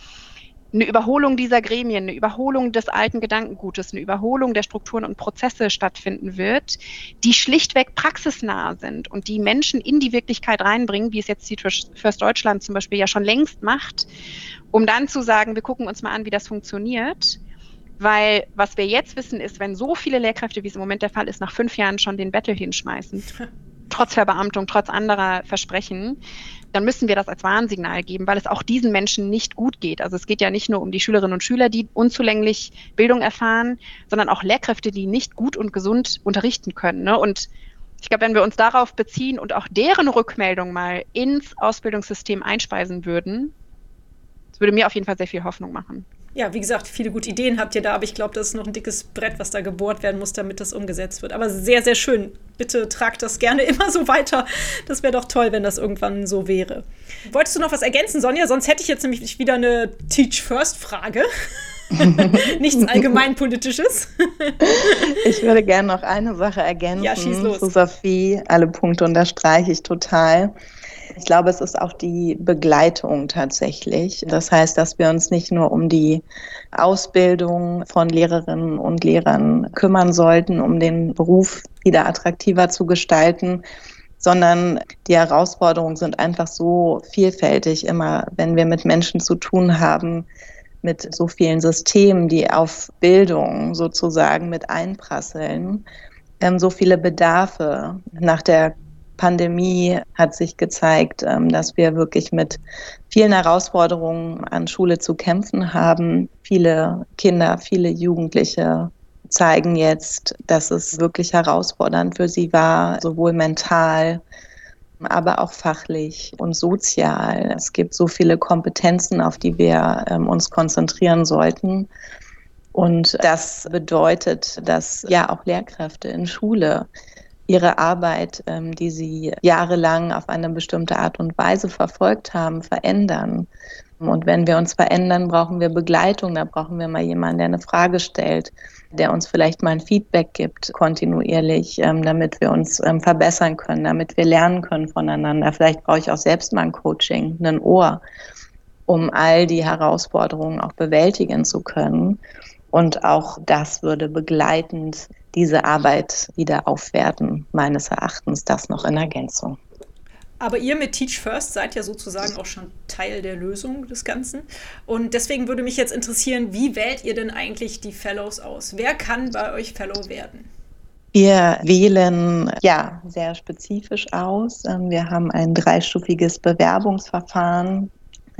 eine Überholung dieser Gremien, eine Überholung des alten Gedankengutes, eine Überholung der Strukturen und Prozesse stattfinden wird, die schlichtweg praxisnah sind und die Menschen in die Wirklichkeit reinbringen, wie es jetzt die First Deutschland zum Beispiel ja schon längst macht, um dann zu sagen, wir gucken uns mal an, wie das funktioniert. Weil was wir jetzt wissen, ist, wenn so viele Lehrkräfte, wie es im Moment der Fall ist, nach fünf Jahren schon den Battle hinschmeißen, trotz Verbeamtung, trotz anderer Versprechen, dann müssen wir das als Warnsignal geben, weil es auch diesen Menschen nicht gut geht. Also es geht ja nicht nur um die Schülerinnen und Schüler, die unzulänglich Bildung erfahren, sondern auch Lehrkräfte, die nicht gut und gesund unterrichten können. Ne? Und ich glaube, wenn wir uns darauf beziehen und auch deren Rückmeldung mal ins Ausbildungssystem einspeisen würden, das würde mir auf jeden Fall sehr viel Hoffnung machen ja, wie gesagt, viele gute Ideen habt ihr da, aber ich glaube, das ist noch ein dickes Brett, was da gebohrt werden muss, damit das umgesetzt wird. Aber sehr, sehr schön. Bitte tragt das gerne immer so weiter. Das wäre doch toll, wenn das irgendwann so wäre. Wolltest du noch was ergänzen, Sonja? Sonst hätte ich jetzt nämlich wieder eine Teach First-Frage. Nichts allgemeinpolitisches. ich würde gerne noch eine Sache ergänzen. Ja, schieß los. Zu Sophie, alle Punkte unterstreiche ich total. Ich glaube, es ist auch die Begleitung tatsächlich. Das heißt, dass wir uns nicht nur um die Ausbildung von Lehrerinnen und Lehrern kümmern sollten, um den Beruf wieder attraktiver zu gestalten, sondern die Herausforderungen sind einfach so vielfältig immer, wenn wir mit Menschen zu tun haben, mit so vielen Systemen, die auf Bildung sozusagen mit einprasseln, ähm, so viele Bedarfe. Nach der Pandemie hat sich gezeigt, ähm, dass wir wirklich mit vielen Herausforderungen an Schule zu kämpfen haben. Viele Kinder, viele Jugendliche zeigen jetzt, dass es wirklich herausfordernd für sie war, sowohl mental, aber auch fachlich und sozial. Es gibt so viele Kompetenzen, auf die wir ähm, uns konzentrieren sollten. Und das bedeutet, dass ja auch Lehrkräfte in Schule ihre Arbeit, ähm, die sie jahrelang auf eine bestimmte Art und Weise verfolgt haben, verändern. Und wenn wir uns verändern, brauchen wir Begleitung. Da brauchen wir mal jemanden, der eine Frage stellt, der uns vielleicht mal ein Feedback gibt, kontinuierlich, ähm, damit wir uns ähm, verbessern können, damit wir lernen können voneinander. Vielleicht brauche ich auch selbst mal ein Coaching, ein Ohr, um all die Herausforderungen auch bewältigen zu können. Und auch das würde begleitend diese Arbeit wieder aufwerten, meines Erachtens, das noch in Ergänzung. Aber ihr mit Teach First seid ja sozusagen auch schon Teil der Lösung des Ganzen. Und deswegen würde mich jetzt interessieren, wie wählt ihr denn eigentlich die Fellows aus? Wer kann bei euch Fellow werden? Wir wählen ja sehr spezifisch aus. Ähm, wir haben ein dreistufiges Bewerbungsverfahren.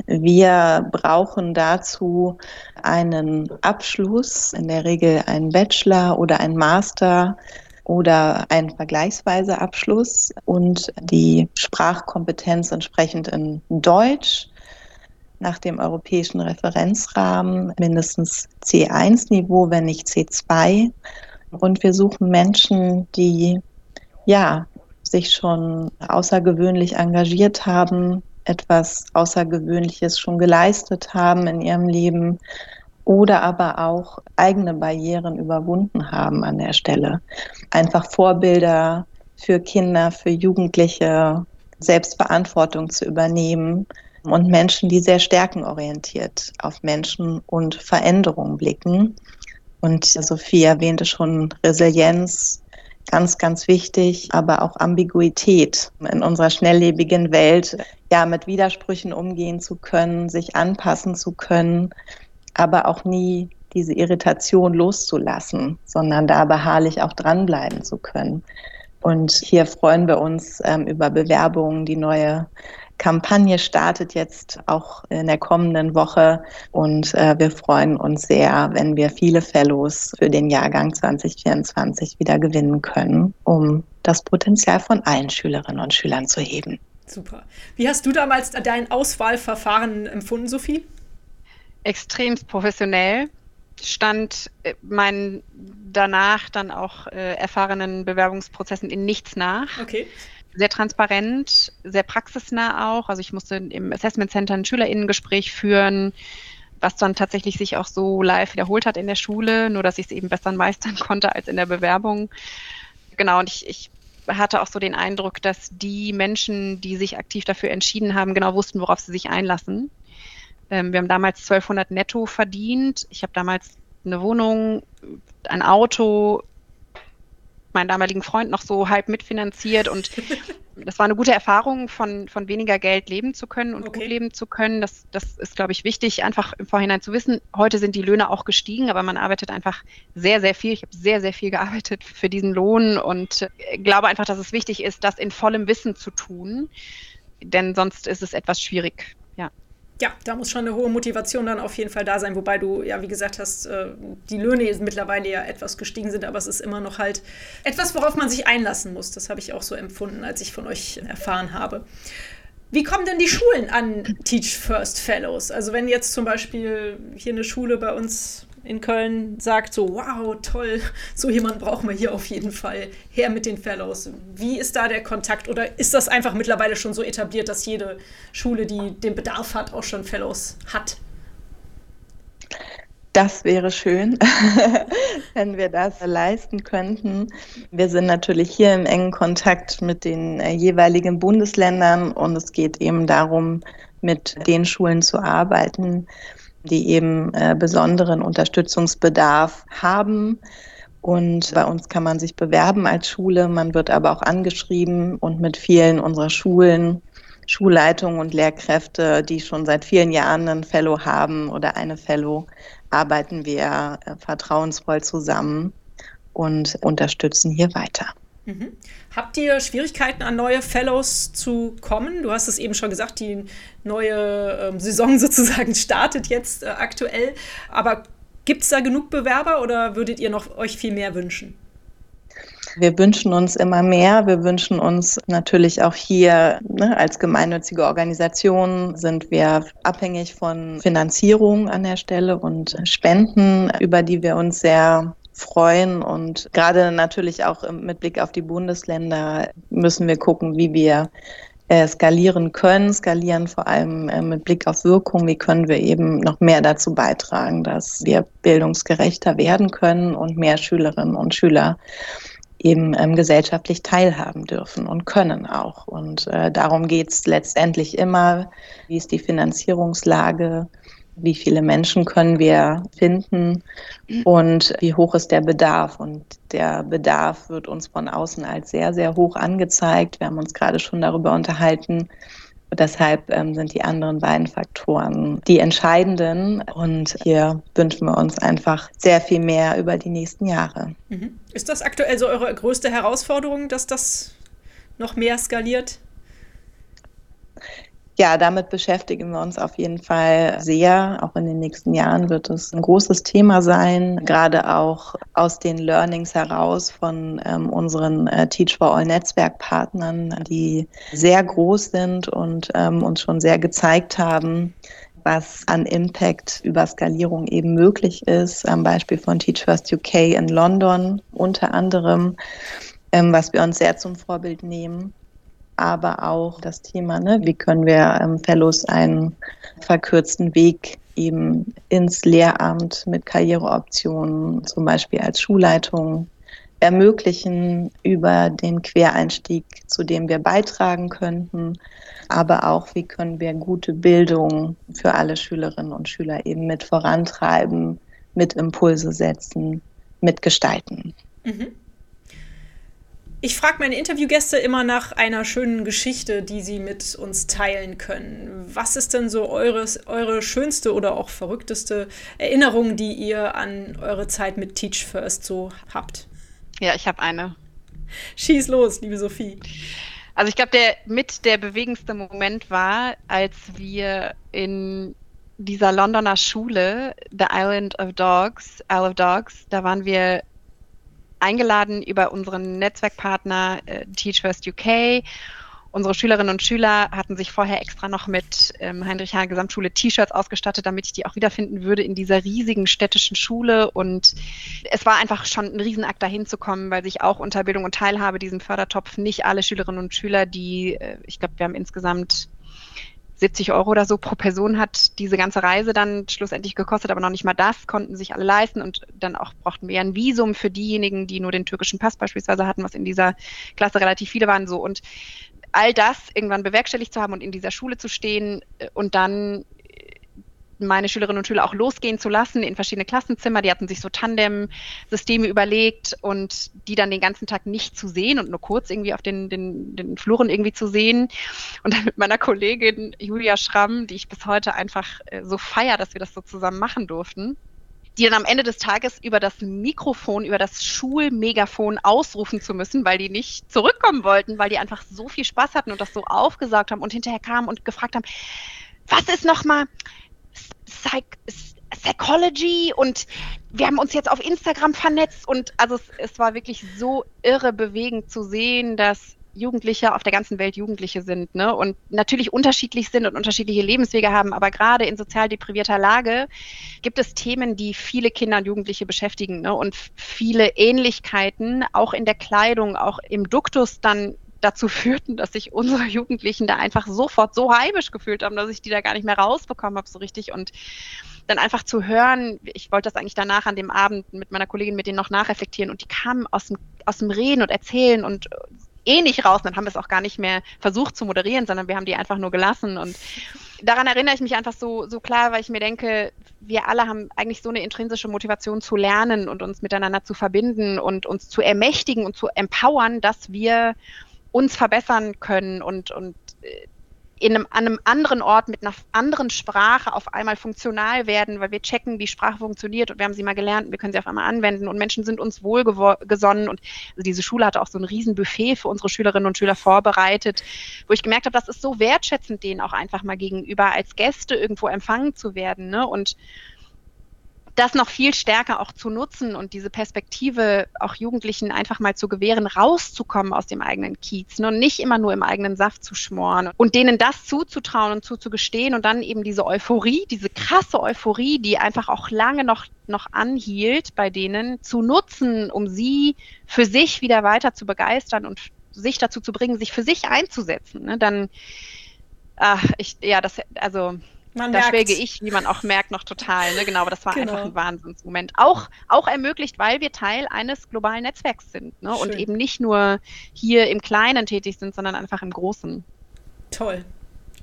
Wir brauchen dazu einen Abschluss, in der Regel einen Bachelor oder einen Master oder ein vergleichsweise Abschluss und die Sprachkompetenz entsprechend in Deutsch nach dem europäischen Referenzrahmen mindestens C1-Niveau, wenn nicht C2. Und wir suchen Menschen, die ja sich schon außergewöhnlich engagiert haben, etwas Außergewöhnliches schon geleistet haben in ihrem Leben oder aber auch eigene Barrieren überwunden haben an der Stelle. Einfach Vorbilder für Kinder, für Jugendliche, Selbstverantwortung zu übernehmen und Menschen, die sehr stärkenorientiert auf Menschen und Veränderungen blicken. Und Sophie erwähnte schon Resilienz, ganz, ganz wichtig, aber auch Ambiguität in unserer schnelllebigen Welt, ja, mit Widersprüchen umgehen zu können, sich anpassen zu können aber auch nie diese Irritation loszulassen, sondern da beharrlich auch dranbleiben zu können. Und hier freuen wir uns ähm, über Bewerbungen. Die neue Kampagne startet jetzt auch in der kommenden Woche und äh, wir freuen uns sehr, wenn wir viele Fellows für den Jahrgang 2024 wieder gewinnen können, um das Potenzial von allen Schülerinnen und Schülern zu heben. Super. Wie hast du damals dein Auswahlverfahren empfunden, Sophie? extremst professionell, stand äh, meinen danach dann auch äh, erfahrenen Bewerbungsprozessen in nichts nach. Okay. Sehr transparent, sehr praxisnah auch. Also ich musste im Assessment Center ein Schülerinnengespräch führen, was dann tatsächlich sich auch so live wiederholt hat in der Schule, nur dass ich es eben besser meistern konnte als in der Bewerbung. Genau, und ich, ich hatte auch so den Eindruck, dass die Menschen, die sich aktiv dafür entschieden haben, genau wussten, worauf sie sich einlassen. Ähm, wir haben damals 1200 netto verdient. Ich habe damals eine Wohnung, ein Auto, meinen damaligen Freund noch so halb mitfinanziert und das war eine gute Erfahrung, von, von weniger Geld leben zu können und okay. gut leben zu können. Das, das ist, glaube ich, wichtig, einfach im Vorhinein zu wissen. Heute sind die Löhne auch gestiegen, aber man arbeitet einfach sehr, sehr viel. Ich habe sehr, sehr viel gearbeitet für diesen Lohn und glaube einfach, dass es wichtig ist, das in vollem Wissen zu tun, denn sonst ist es etwas schwierig ja, da muss schon eine hohe Motivation dann auf jeden Fall da sein, wobei du ja, wie gesagt hast, äh, die Löhne mittlerweile ja etwas gestiegen sind, aber es ist immer noch halt etwas, worauf man sich einlassen muss. Das habe ich auch so empfunden, als ich von euch erfahren habe. Wie kommen denn die Schulen an Teach First Fellows? Also wenn jetzt zum Beispiel hier eine Schule bei uns in Köln sagt so, wow, toll, so jemand brauchen wir hier auf jeden Fall, her mit den Fellows. Wie ist da der Kontakt oder ist das einfach mittlerweile schon so etabliert, dass jede Schule, die den Bedarf hat, auch schon Fellows hat? Das wäre schön, wenn wir das leisten könnten. Wir sind natürlich hier im engen Kontakt mit den äh, jeweiligen Bundesländern und es geht eben darum, mit den Schulen zu arbeiten, die eben äh, besonderen Unterstützungsbedarf haben. Und bei uns kann man sich bewerben als Schule, man wird aber auch angeschrieben und mit vielen unserer Schulen Schulleitungen und Lehrkräfte, die schon seit vielen Jahren einen Fellow haben oder eine Fellow, arbeiten wir äh, vertrauensvoll zusammen und unterstützen hier weiter. Mhm. Habt ihr Schwierigkeiten, an neue Fellows zu kommen? Du hast es eben schon gesagt, die neue ähm, Saison sozusagen startet jetzt äh, aktuell. Aber gibt es da genug Bewerber oder würdet ihr noch euch viel mehr wünschen? Wir wünschen uns immer mehr. Wir wünschen uns natürlich auch hier ne, als gemeinnützige Organisation sind wir abhängig von Finanzierung an der Stelle und Spenden, über die wir uns sehr freuen. Und gerade natürlich auch mit Blick auf die Bundesländer müssen wir gucken, wie wir äh, skalieren können, skalieren vor allem äh, mit Blick auf Wirkung, wie können wir eben noch mehr dazu beitragen, dass wir bildungsgerechter werden können und mehr Schülerinnen und Schüler eben ähm, gesellschaftlich teilhaben dürfen und können auch. Und äh, darum geht es letztendlich immer, wie ist die Finanzierungslage, wie viele Menschen können wir finden und wie hoch ist der Bedarf. Und der Bedarf wird uns von außen als sehr, sehr hoch angezeigt. Wir haben uns gerade schon darüber unterhalten, Deshalb ähm, sind die anderen beiden Faktoren die entscheidenden. Und hier wünschen wir uns einfach sehr viel mehr über die nächsten Jahre. Mhm. Ist das aktuell so eure größte Herausforderung, dass das noch mehr skaliert? Ja, damit beschäftigen wir uns auf jeden Fall sehr. Auch in den nächsten Jahren wird es ein großes Thema sein, gerade auch aus den Learnings heraus von ähm, unseren äh, Teach for All Netzwerkpartnern, die sehr groß sind und ähm, uns schon sehr gezeigt haben, was an Impact über Skalierung eben möglich ist. Am Beispiel von Teach First UK in London unter anderem, ähm, was wir uns sehr zum Vorbild nehmen aber auch das Thema, ne, wie können wir ähm, Fellows einen verkürzten Weg eben ins Lehramt mit Karriereoptionen, zum Beispiel als Schulleitung, ermöglichen über den Quereinstieg, zu dem wir beitragen könnten, aber auch, wie können wir gute Bildung für alle Schülerinnen und Schüler eben mit vorantreiben, mit Impulse setzen, mitgestalten. Mhm. Ich frage meine Interviewgäste immer nach einer schönen Geschichte, die sie mit uns teilen können. Was ist denn so eures, eure schönste oder auch verrückteste Erinnerung, die ihr an eure Zeit mit Teach First so habt? Ja, ich habe eine. Schieß los, liebe Sophie. Also ich glaube, der mit der bewegendste Moment war, als wir in dieser Londoner Schule, The Island of Dogs, Isle of Dogs, da waren wir eingeladen über unseren Netzwerkpartner äh, Teach First UK. Unsere Schülerinnen und Schüler hatten sich vorher extra noch mit ähm, Heinrich Hahn Gesamtschule T-Shirts ausgestattet, damit ich die auch wiederfinden würde in dieser riesigen städtischen Schule. Und es war einfach schon ein Riesenakt, dahin zu kommen, weil sich auch unter Bildung und Teilhabe diesem Fördertopf nicht alle Schülerinnen und Schüler, die, äh, ich glaube, wir haben insgesamt 70 Euro oder so pro Person hat diese ganze Reise dann schlussendlich gekostet, aber noch nicht mal das konnten sich alle leisten und dann auch brauchten wir ein Visum für diejenigen, die nur den türkischen Pass beispielsweise hatten, was in dieser Klasse relativ viele waren so. Und all das irgendwann bewerkstelligt zu haben und in dieser Schule zu stehen äh, und dann meine Schülerinnen und Schüler auch losgehen zu lassen in verschiedene Klassenzimmer. Die hatten sich so Tandem-Systeme überlegt und die dann den ganzen Tag nicht zu sehen und nur kurz irgendwie auf den, den, den Fluren irgendwie zu sehen. Und dann mit meiner Kollegin Julia Schramm, die ich bis heute einfach äh, so feier, dass wir das so zusammen machen durften die dann am Ende des Tages über das Mikrofon, über das Schulmegafon ausrufen zu müssen, weil die nicht zurückkommen wollten, weil die einfach so viel Spaß hatten und das so aufgesaugt haben und hinterher kamen und gefragt haben, was ist nochmal, Psych Psychology und wir haben uns jetzt auf Instagram vernetzt und also es, es war wirklich so irre bewegend zu sehen, dass Jugendliche auf der ganzen Welt Jugendliche sind ne? und natürlich unterschiedlich sind und unterschiedliche Lebenswege haben, aber gerade in sozial deprivierter Lage gibt es Themen, die viele Kinder und Jugendliche beschäftigen ne? und viele Ähnlichkeiten, auch in der Kleidung, auch im Duktus dann dazu führten, dass sich unsere Jugendlichen da einfach sofort so heimisch gefühlt haben, dass ich die da gar nicht mehr rausbekommen habe so richtig. Und dann einfach zu hören, ich wollte das eigentlich danach an dem Abend mit meiner Kollegin mit denen noch nachreflektieren und die kamen aus dem, aus dem Reden und Erzählen und eh nicht raus. Dann haben wir es auch gar nicht mehr versucht zu moderieren, sondern wir haben die einfach nur gelassen. Und daran erinnere ich mich einfach so, so klar, weil ich mir denke, wir alle haben eigentlich so eine intrinsische Motivation zu lernen und uns miteinander zu verbinden und uns zu ermächtigen und zu empowern, dass wir uns verbessern können und, und äh, in einem, an einem anderen Ort mit einer anderen Sprache auf einmal funktional werden, weil wir checken, wie Sprache funktioniert und wir haben sie mal gelernt und wir können sie auf einmal anwenden und Menschen sind uns wohlgesonnen und also diese Schule hatte auch so ein Riesenbuffet für unsere Schülerinnen und Schüler vorbereitet, wo ich gemerkt habe, das ist so wertschätzend, denen auch einfach mal gegenüber als Gäste irgendwo empfangen zu werden ne? und das noch viel stärker auch zu nutzen und diese Perspektive auch Jugendlichen einfach mal zu gewähren, rauszukommen aus dem eigenen Kiez ne, und nicht immer nur im eigenen Saft zu schmoren und denen das zuzutrauen und zuzugestehen und dann eben diese Euphorie, diese krasse Euphorie, die einfach auch lange noch, noch anhielt bei denen, zu nutzen, um sie für sich wieder weiter zu begeistern und sich dazu zu bringen, sich für sich einzusetzen. Ne, dann, ach, ich, ja, das, also man da schwelge ich, wie man auch merkt, noch total. Ne? Genau, aber das war genau. einfach ein Wahnsinnsmoment. Auch, auch ermöglicht, weil wir Teil eines globalen Netzwerks sind ne? und eben nicht nur hier im Kleinen tätig sind, sondern einfach im Großen. Toll.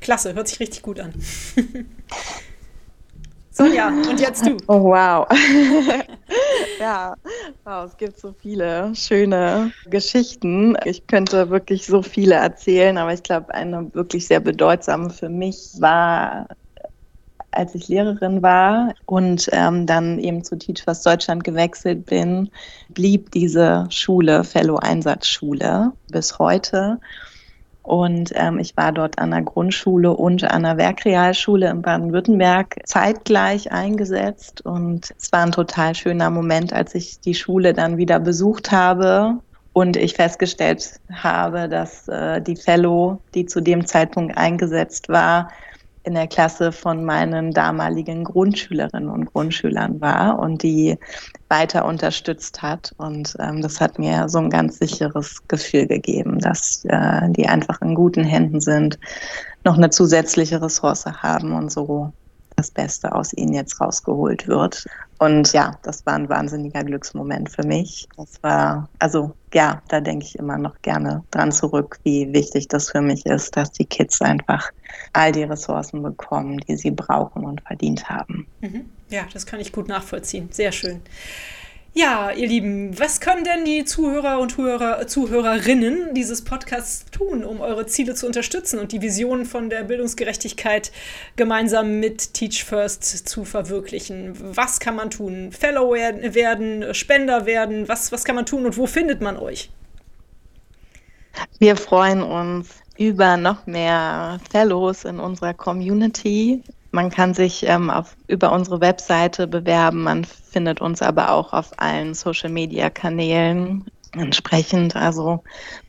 Klasse, hört sich richtig gut an. Sonja, und jetzt du. Oh, wow. ja, wow, es gibt so viele schöne Geschichten. Ich könnte wirklich so viele erzählen, aber ich glaube, eine wirklich sehr bedeutsame für mich war als ich Lehrerin war und ähm, dann eben zu Teach First Deutschland gewechselt bin, blieb diese Schule, Fellow-Einsatzschule, bis heute. Und ähm, ich war dort an der Grundschule und an der Werkrealschule in Baden-Württemberg zeitgleich eingesetzt. Und es war ein total schöner Moment, als ich die Schule dann wieder besucht habe und ich festgestellt habe, dass äh, die Fellow, die zu dem Zeitpunkt eingesetzt war, in der Klasse von meinen damaligen Grundschülerinnen und Grundschülern war und die weiter unterstützt hat. Und ähm, das hat mir so ein ganz sicheres Gefühl gegeben, dass äh, die einfach in guten Händen sind, noch eine zusätzliche Ressource haben und so das Beste aus ihnen jetzt rausgeholt wird. Und ja, das war ein wahnsinniger Glücksmoment für mich. Das war, also ja, da denke ich immer noch gerne dran zurück, wie wichtig das für mich ist, dass die Kids einfach all die Ressourcen bekommen, die sie brauchen und verdient haben. Mhm. Ja, das kann ich gut nachvollziehen. Sehr schön. Ja, ihr Lieben, was können denn die Zuhörer und Zuhörer, Zuhörerinnen dieses Podcasts tun, um eure Ziele zu unterstützen und die Vision von der Bildungsgerechtigkeit gemeinsam mit Teach First zu verwirklichen? Was kann man tun? Fellow werden, Spender werden? Was, was kann man tun und wo findet man euch? Wir freuen uns über noch mehr Fellows in unserer Community. Man kann sich ähm, auf, über unsere Webseite bewerben. Man findet uns aber auch auf allen Social-Media-Kanälen entsprechend. Also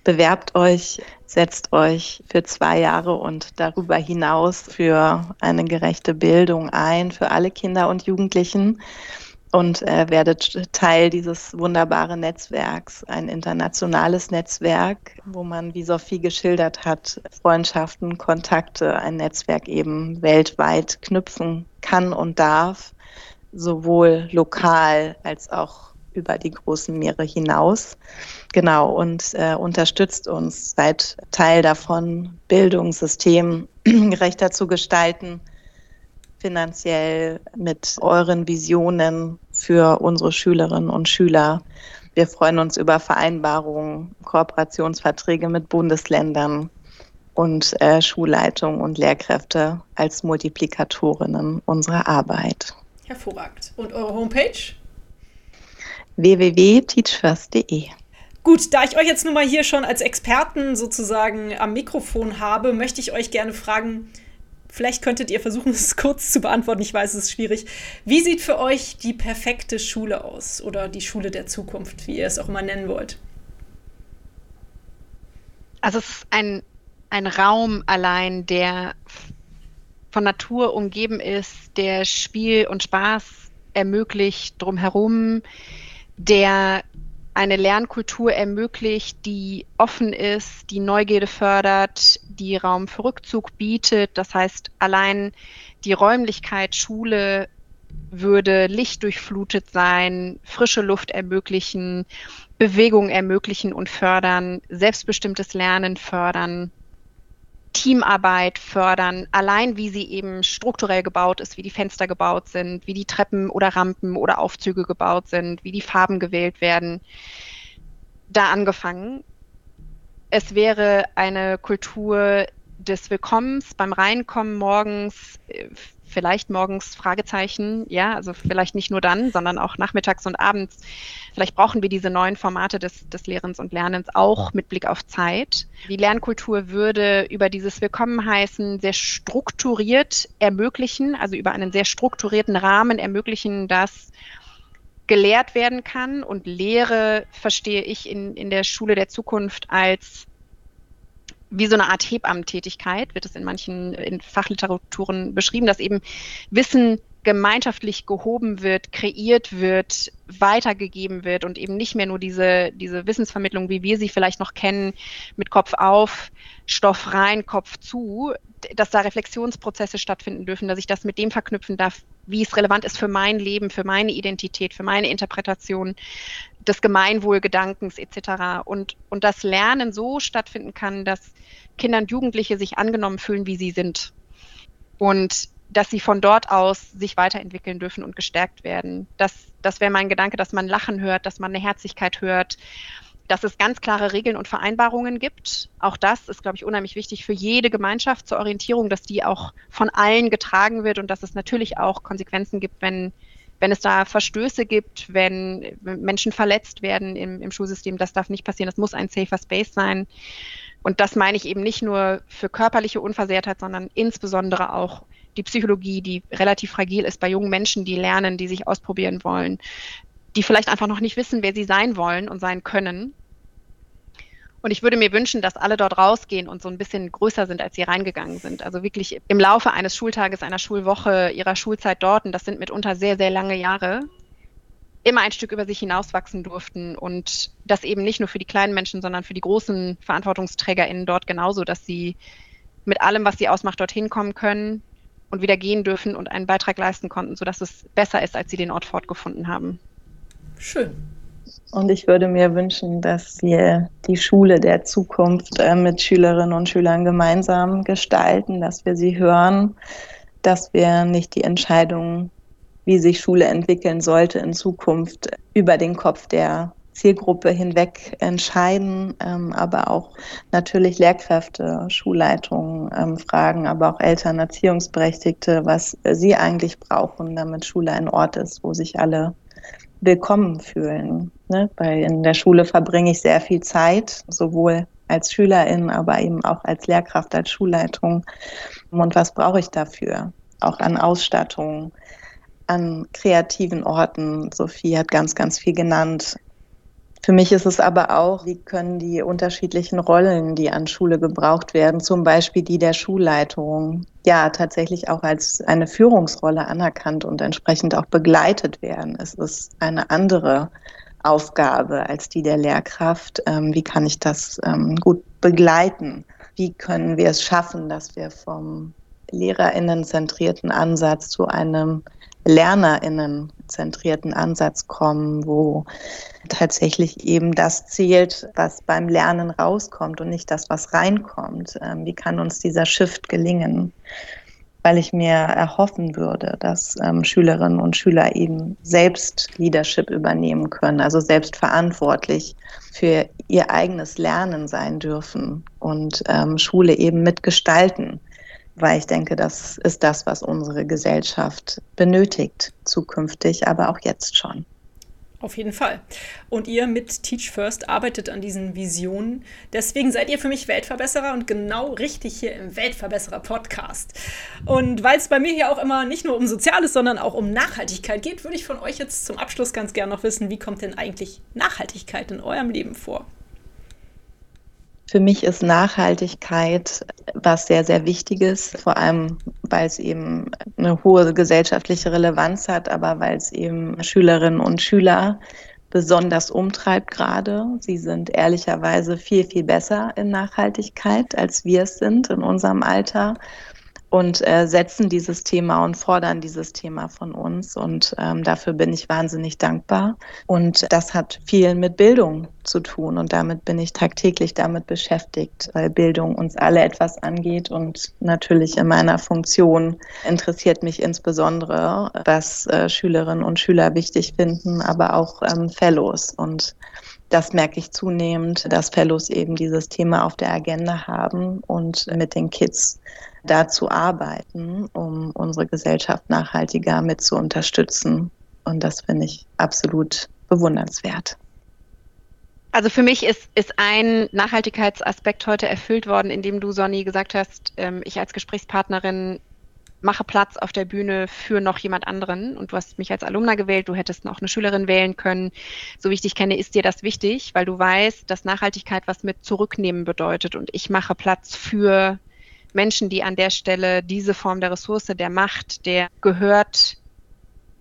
bewerbt euch, setzt euch für zwei Jahre und darüber hinaus für eine gerechte Bildung ein, für alle Kinder und Jugendlichen und äh, werdet Teil dieses wunderbaren Netzwerks, ein internationales Netzwerk, wo man, wie Sophie geschildert hat, Freundschaften, Kontakte, ein Netzwerk eben weltweit knüpfen kann und darf, sowohl lokal als auch über die großen Meere hinaus. Genau, und äh, unterstützt uns, seid Teil davon, Bildungssystem gerechter zu gestalten finanziell mit euren Visionen für unsere Schülerinnen und Schüler. Wir freuen uns über Vereinbarungen, Kooperationsverträge mit Bundesländern und äh, Schulleitung und Lehrkräfte als Multiplikatorinnen unserer Arbeit. Hervorragend. Und eure Homepage? www.teachfirst.de. Gut, da ich euch jetzt nun mal hier schon als Experten sozusagen am Mikrofon habe, möchte ich euch gerne fragen, Vielleicht könntet ihr versuchen, es kurz zu beantworten. Ich weiß, es ist schwierig. Wie sieht für euch die perfekte Schule aus? Oder die Schule der Zukunft, wie ihr es auch immer nennen wollt? Also es ist ein, ein Raum allein, der von Natur umgeben ist, der Spiel und Spaß ermöglicht drumherum, der eine Lernkultur ermöglicht, die offen ist, die Neugierde fördert, die Raum für Rückzug bietet. Das heißt, allein die Räumlichkeit Schule würde lichtdurchflutet sein, frische Luft ermöglichen, Bewegung ermöglichen und fördern, selbstbestimmtes Lernen fördern, Teamarbeit fördern, allein wie sie eben strukturell gebaut ist, wie die Fenster gebaut sind, wie die Treppen oder Rampen oder Aufzüge gebaut sind, wie die Farben gewählt werden. Da angefangen. Es wäre eine Kultur des Willkommens beim Reinkommen morgens, äh, vielleicht morgens Fragezeichen, ja, also vielleicht nicht nur dann, sondern auch nachmittags und abends. Vielleicht brauchen wir diese neuen Formate des, des Lehrens und Lernens auch mit Blick auf Zeit. Die Lernkultur würde über dieses Willkommenheißen sehr strukturiert ermöglichen, also über einen sehr strukturierten Rahmen ermöglichen, dass gelehrt werden kann. Und Lehre verstehe ich in, in der Schule der Zukunft als wie so eine Art Hebammentätigkeit, wird es in manchen in Fachliteraturen beschrieben, dass eben Wissen gemeinschaftlich gehoben wird, kreiert wird, weitergegeben wird und eben nicht mehr nur diese, diese Wissensvermittlung, wie wir sie vielleicht noch kennen, mit Kopf auf, Stoff rein, Kopf zu, dass da Reflexionsprozesse stattfinden dürfen, dass ich das mit dem verknüpfen darf, wie es relevant ist für mein Leben, für meine Identität, für meine Interpretation des Gemeinwohlgedankens etc. Und, und das Lernen so stattfinden kann, dass Kinder und Jugendliche sich angenommen fühlen, wie sie sind. Und dass sie von dort aus sich weiterentwickeln dürfen und gestärkt werden. Das, das wäre mein Gedanke, dass man Lachen hört, dass man eine Herzlichkeit hört, dass es ganz klare Regeln und Vereinbarungen gibt. Auch das ist, glaube ich, unheimlich wichtig für jede Gemeinschaft zur Orientierung, dass die auch von allen getragen wird und dass es natürlich auch Konsequenzen gibt, wenn, wenn es da Verstöße gibt, wenn Menschen verletzt werden im, im Schulsystem. Das darf nicht passieren. Das muss ein safer Space sein. Und das meine ich eben nicht nur für körperliche Unversehrtheit, sondern insbesondere auch die Psychologie, die relativ fragil ist bei jungen Menschen, die lernen, die sich ausprobieren wollen, die vielleicht einfach noch nicht wissen, wer sie sein wollen und sein können. Und ich würde mir wünschen, dass alle dort rausgehen und so ein bisschen größer sind, als sie reingegangen sind. Also wirklich im Laufe eines Schultages, einer Schulwoche, ihrer Schulzeit dort, und das sind mitunter sehr, sehr lange Jahre, immer ein Stück über sich hinauswachsen durften und das eben nicht nur für die kleinen Menschen, sondern für die großen VerantwortungsträgerInnen dort genauso, dass sie mit allem, was sie ausmacht, dorthin kommen können und wieder gehen dürfen und einen Beitrag leisten konnten, sodass es besser ist, als sie den Ort fortgefunden haben. Schön. Und ich würde mir wünschen, dass wir die Schule der Zukunft äh, mit Schülerinnen und Schülern gemeinsam gestalten, dass wir sie hören, dass wir nicht die Entscheidungen wie sich Schule entwickeln sollte in Zukunft, über den Kopf der Zielgruppe hinweg entscheiden, ähm, aber auch natürlich Lehrkräfte, Schulleitungen ähm, fragen, aber auch Eltern, Erziehungsberechtigte, was sie eigentlich brauchen, damit Schule ein Ort ist, wo sich alle willkommen fühlen. Ne? Weil in der Schule verbringe ich sehr viel Zeit, sowohl als Schülerin, aber eben auch als Lehrkraft, als Schulleitung. Und was brauche ich dafür? Auch an Ausstattung, an kreativen Orten. Sophie hat ganz, ganz viel genannt. Für mich ist es aber auch, wie können die unterschiedlichen Rollen, die an Schule gebraucht werden, zum Beispiel die der Schulleitung, ja, tatsächlich auch als eine Führungsrolle anerkannt und entsprechend auch begleitet werden. Es ist eine andere Aufgabe als die der Lehrkraft. Ähm, wie kann ich das ähm, gut begleiten? Wie können wir es schaffen, dass wir vom lehrerinnenzentrierten Ansatz zu einem LernerInnen zentrierten Ansatz kommen, wo tatsächlich eben das zählt, was beim Lernen rauskommt und nicht das, was reinkommt. Ähm, wie kann uns dieser Shift gelingen? Weil ich mir erhoffen würde, dass ähm, Schülerinnen und Schüler eben selbst Leadership übernehmen können, also selbst verantwortlich für ihr eigenes Lernen sein dürfen und ähm, Schule eben mitgestalten weil ich denke, das ist das, was unsere Gesellschaft benötigt, zukünftig, aber auch jetzt schon. Auf jeden Fall. Und ihr mit Teach First arbeitet an diesen Visionen. Deswegen seid ihr für mich Weltverbesserer und genau richtig hier im Weltverbesserer Podcast. Und weil es bei mir hier auch immer nicht nur um Soziales, sondern auch um Nachhaltigkeit geht, würde ich von euch jetzt zum Abschluss ganz gerne noch wissen, wie kommt denn eigentlich Nachhaltigkeit in eurem Leben vor? Für mich ist Nachhaltigkeit was sehr, sehr Wichtiges, vor allem weil es eben eine hohe gesellschaftliche Relevanz hat, aber weil es eben Schülerinnen und Schüler besonders umtreibt gerade. Sie sind ehrlicherweise viel, viel besser in Nachhaltigkeit, als wir es sind in unserem Alter. Und äh, setzen dieses Thema und fordern dieses Thema von uns. Und ähm, dafür bin ich wahnsinnig dankbar. Und das hat viel mit Bildung zu tun. Und damit bin ich tagtäglich damit beschäftigt, weil Bildung uns alle etwas angeht. Und natürlich in meiner Funktion interessiert mich insbesondere, was äh, Schülerinnen und Schüler wichtig finden, aber auch ähm, Fellows. Und das merke ich zunehmend, dass Fellows eben dieses Thema auf der Agenda haben und mit den Kids dazu arbeiten, um unsere Gesellschaft nachhaltiger mit zu unterstützen. Und das finde ich absolut bewundernswert. Also für mich ist, ist ein Nachhaltigkeitsaspekt heute erfüllt worden, indem du, Sonny, gesagt hast, ähm, ich als Gesprächspartnerin mache Platz auf der Bühne für noch jemand anderen und du hast mich als Alumna gewählt, du hättest noch eine Schülerin wählen können. So wie ich dich kenne, ist dir das wichtig, weil du weißt, dass Nachhaltigkeit was mit zurücknehmen bedeutet und ich mache Platz für Menschen, die an der Stelle diese Form der Ressource, der Macht, der gehört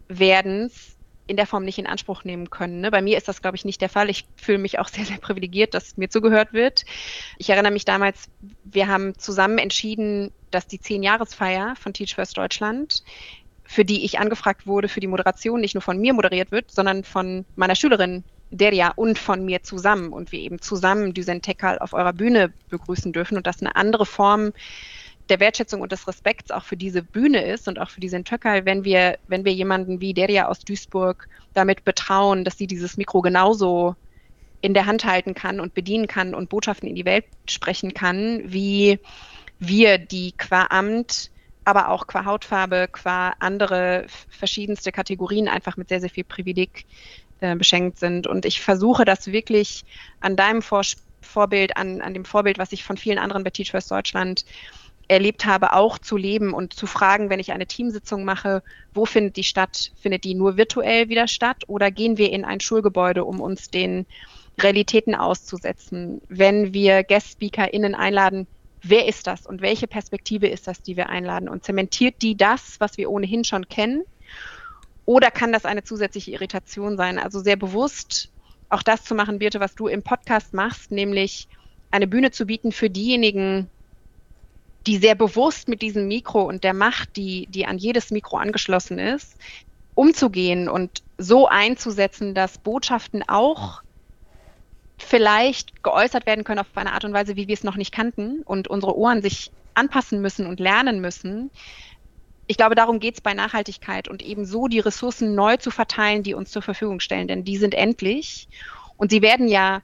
werdens in der Form nicht in Anspruch nehmen können. Ne? Bei mir ist das, glaube ich, nicht der Fall. Ich fühle mich auch sehr, sehr privilegiert, dass mir zugehört wird. Ich erinnere mich damals, wir haben zusammen entschieden, dass die Zehn-Jahresfeier von Teach First Deutschland, für die ich angefragt wurde, für die Moderation nicht nur von mir moderiert wird, sondern von meiner Schülerin Deria und von mir zusammen. Und wir eben zusammen Düsen auf eurer Bühne begrüßen dürfen und das eine andere Form der Wertschätzung und des Respekts auch für diese Bühne ist und auch für diesen Töckerl, wenn wir, wenn wir jemanden wie Deria aus Duisburg damit betrauen, dass sie dieses Mikro genauso in der Hand halten kann und bedienen kann und Botschaften in die Welt sprechen kann, wie wir, die qua Amt, aber auch qua Hautfarbe, qua andere verschiedenste Kategorien einfach mit sehr, sehr viel Privileg äh, beschenkt sind. Und ich versuche das wirklich an deinem Vor Vorbild, an, an dem Vorbild, was ich von vielen anderen bei Teach First Deutschland erlebt habe, auch zu leben und zu fragen, wenn ich eine Teamsitzung mache, wo findet die statt? Findet die nur virtuell wieder statt oder gehen wir in ein Schulgebäude, um uns den Realitäten auszusetzen? Wenn wir Guest-SpeakerInnen einladen, wer ist das und welche Perspektive ist das, die wir einladen? Und zementiert die das, was wir ohnehin schon kennen? Oder kann das eine zusätzliche Irritation sein? Also sehr bewusst auch das zu machen, Birte, was du im Podcast machst, nämlich eine Bühne zu bieten für diejenigen, die sehr bewusst mit diesem Mikro und der Macht, die, die an jedes Mikro angeschlossen ist, umzugehen und so einzusetzen, dass Botschaften auch vielleicht geäußert werden können auf eine Art und Weise, wie wir es noch nicht kannten und unsere Ohren sich anpassen müssen und lernen müssen, ich glaube, darum geht es bei Nachhaltigkeit und eben so die Ressourcen neu zu verteilen, die uns zur Verfügung stellen, denn die sind endlich und sie werden ja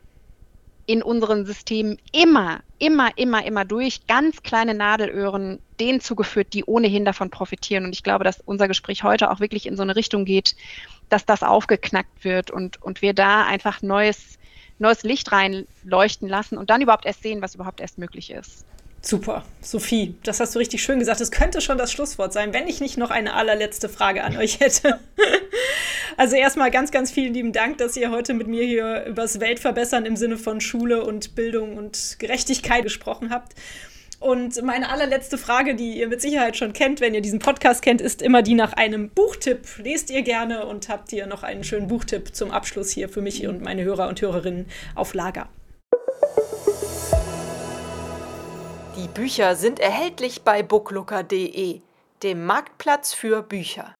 in unseren Systemen immer, immer, immer, immer durch ganz kleine Nadelöhren denen zugeführt, die ohnehin davon profitieren. Und ich glaube, dass unser Gespräch heute auch wirklich in so eine Richtung geht, dass das aufgeknackt wird und, und wir da einfach neues, neues Licht reinleuchten lassen und dann überhaupt erst sehen, was überhaupt erst möglich ist. Super, Sophie, das hast du richtig schön gesagt. Es könnte schon das Schlusswort sein, wenn ich nicht noch eine allerletzte Frage an euch hätte. also erstmal ganz, ganz vielen lieben Dank, dass ihr heute mit mir hier über das Weltverbessern im Sinne von Schule und Bildung und Gerechtigkeit gesprochen habt. Und meine allerletzte Frage, die ihr mit Sicherheit schon kennt, wenn ihr diesen Podcast kennt, ist immer die nach einem Buchtipp. Lest ihr gerne und habt ihr noch einen schönen Buchtipp zum Abschluss hier für mich und meine Hörer und Hörerinnen auf Lager? Die Bücher sind erhältlich bei booklooker.de, dem Marktplatz für Bücher.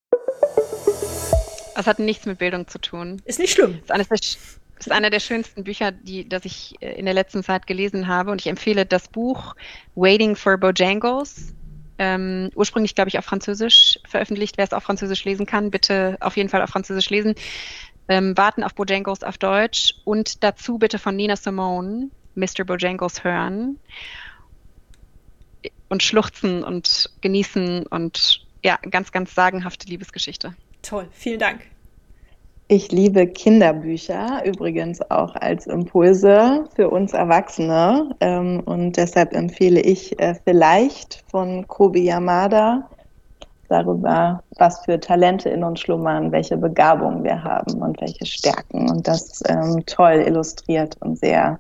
Das hat nichts mit Bildung zu tun. Ist nicht schlimm. Das ist, der, ist einer der schönsten Bücher, die, das ich äh, in der letzten Zeit gelesen habe. Und ich empfehle das Buch Waiting for Bojangles. Ähm, ursprünglich, glaube ich, auf Französisch veröffentlicht. Wer es auf Französisch lesen kann, bitte auf jeden Fall auf Französisch lesen. Ähm, warten auf Bojangles auf Deutsch. Und dazu bitte von Nina Simone Mr. Bojangles hören und schluchzen und genießen und ja, ganz, ganz sagenhafte Liebesgeschichte. Toll, vielen Dank. Ich liebe Kinderbücher, übrigens auch als Impulse für uns Erwachsene. Ähm, und deshalb empfehle ich äh, vielleicht von Kobi Yamada darüber, was für Talente in uns schlummern, welche Begabungen wir haben und welche Stärken. Und das ähm, toll illustriert und sehr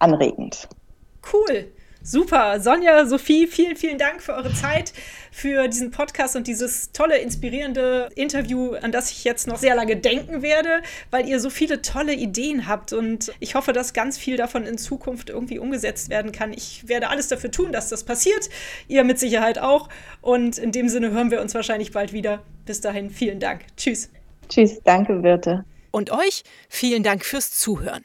anregend. Cool. Super. Sonja, Sophie, vielen, vielen Dank für eure Zeit, für diesen Podcast und dieses tolle, inspirierende Interview, an das ich jetzt noch sehr lange denken werde, weil ihr so viele tolle Ideen habt und ich hoffe, dass ganz viel davon in Zukunft irgendwie umgesetzt werden kann. Ich werde alles dafür tun, dass das passiert. Ihr mit Sicherheit auch. Und in dem Sinne hören wir uns wahrscheinlich bald wieder. Bis dahin, vielen Dank. Tschüss. Tschüss, danke, Wirte. Und euch vielen Dank fürs Zuhören.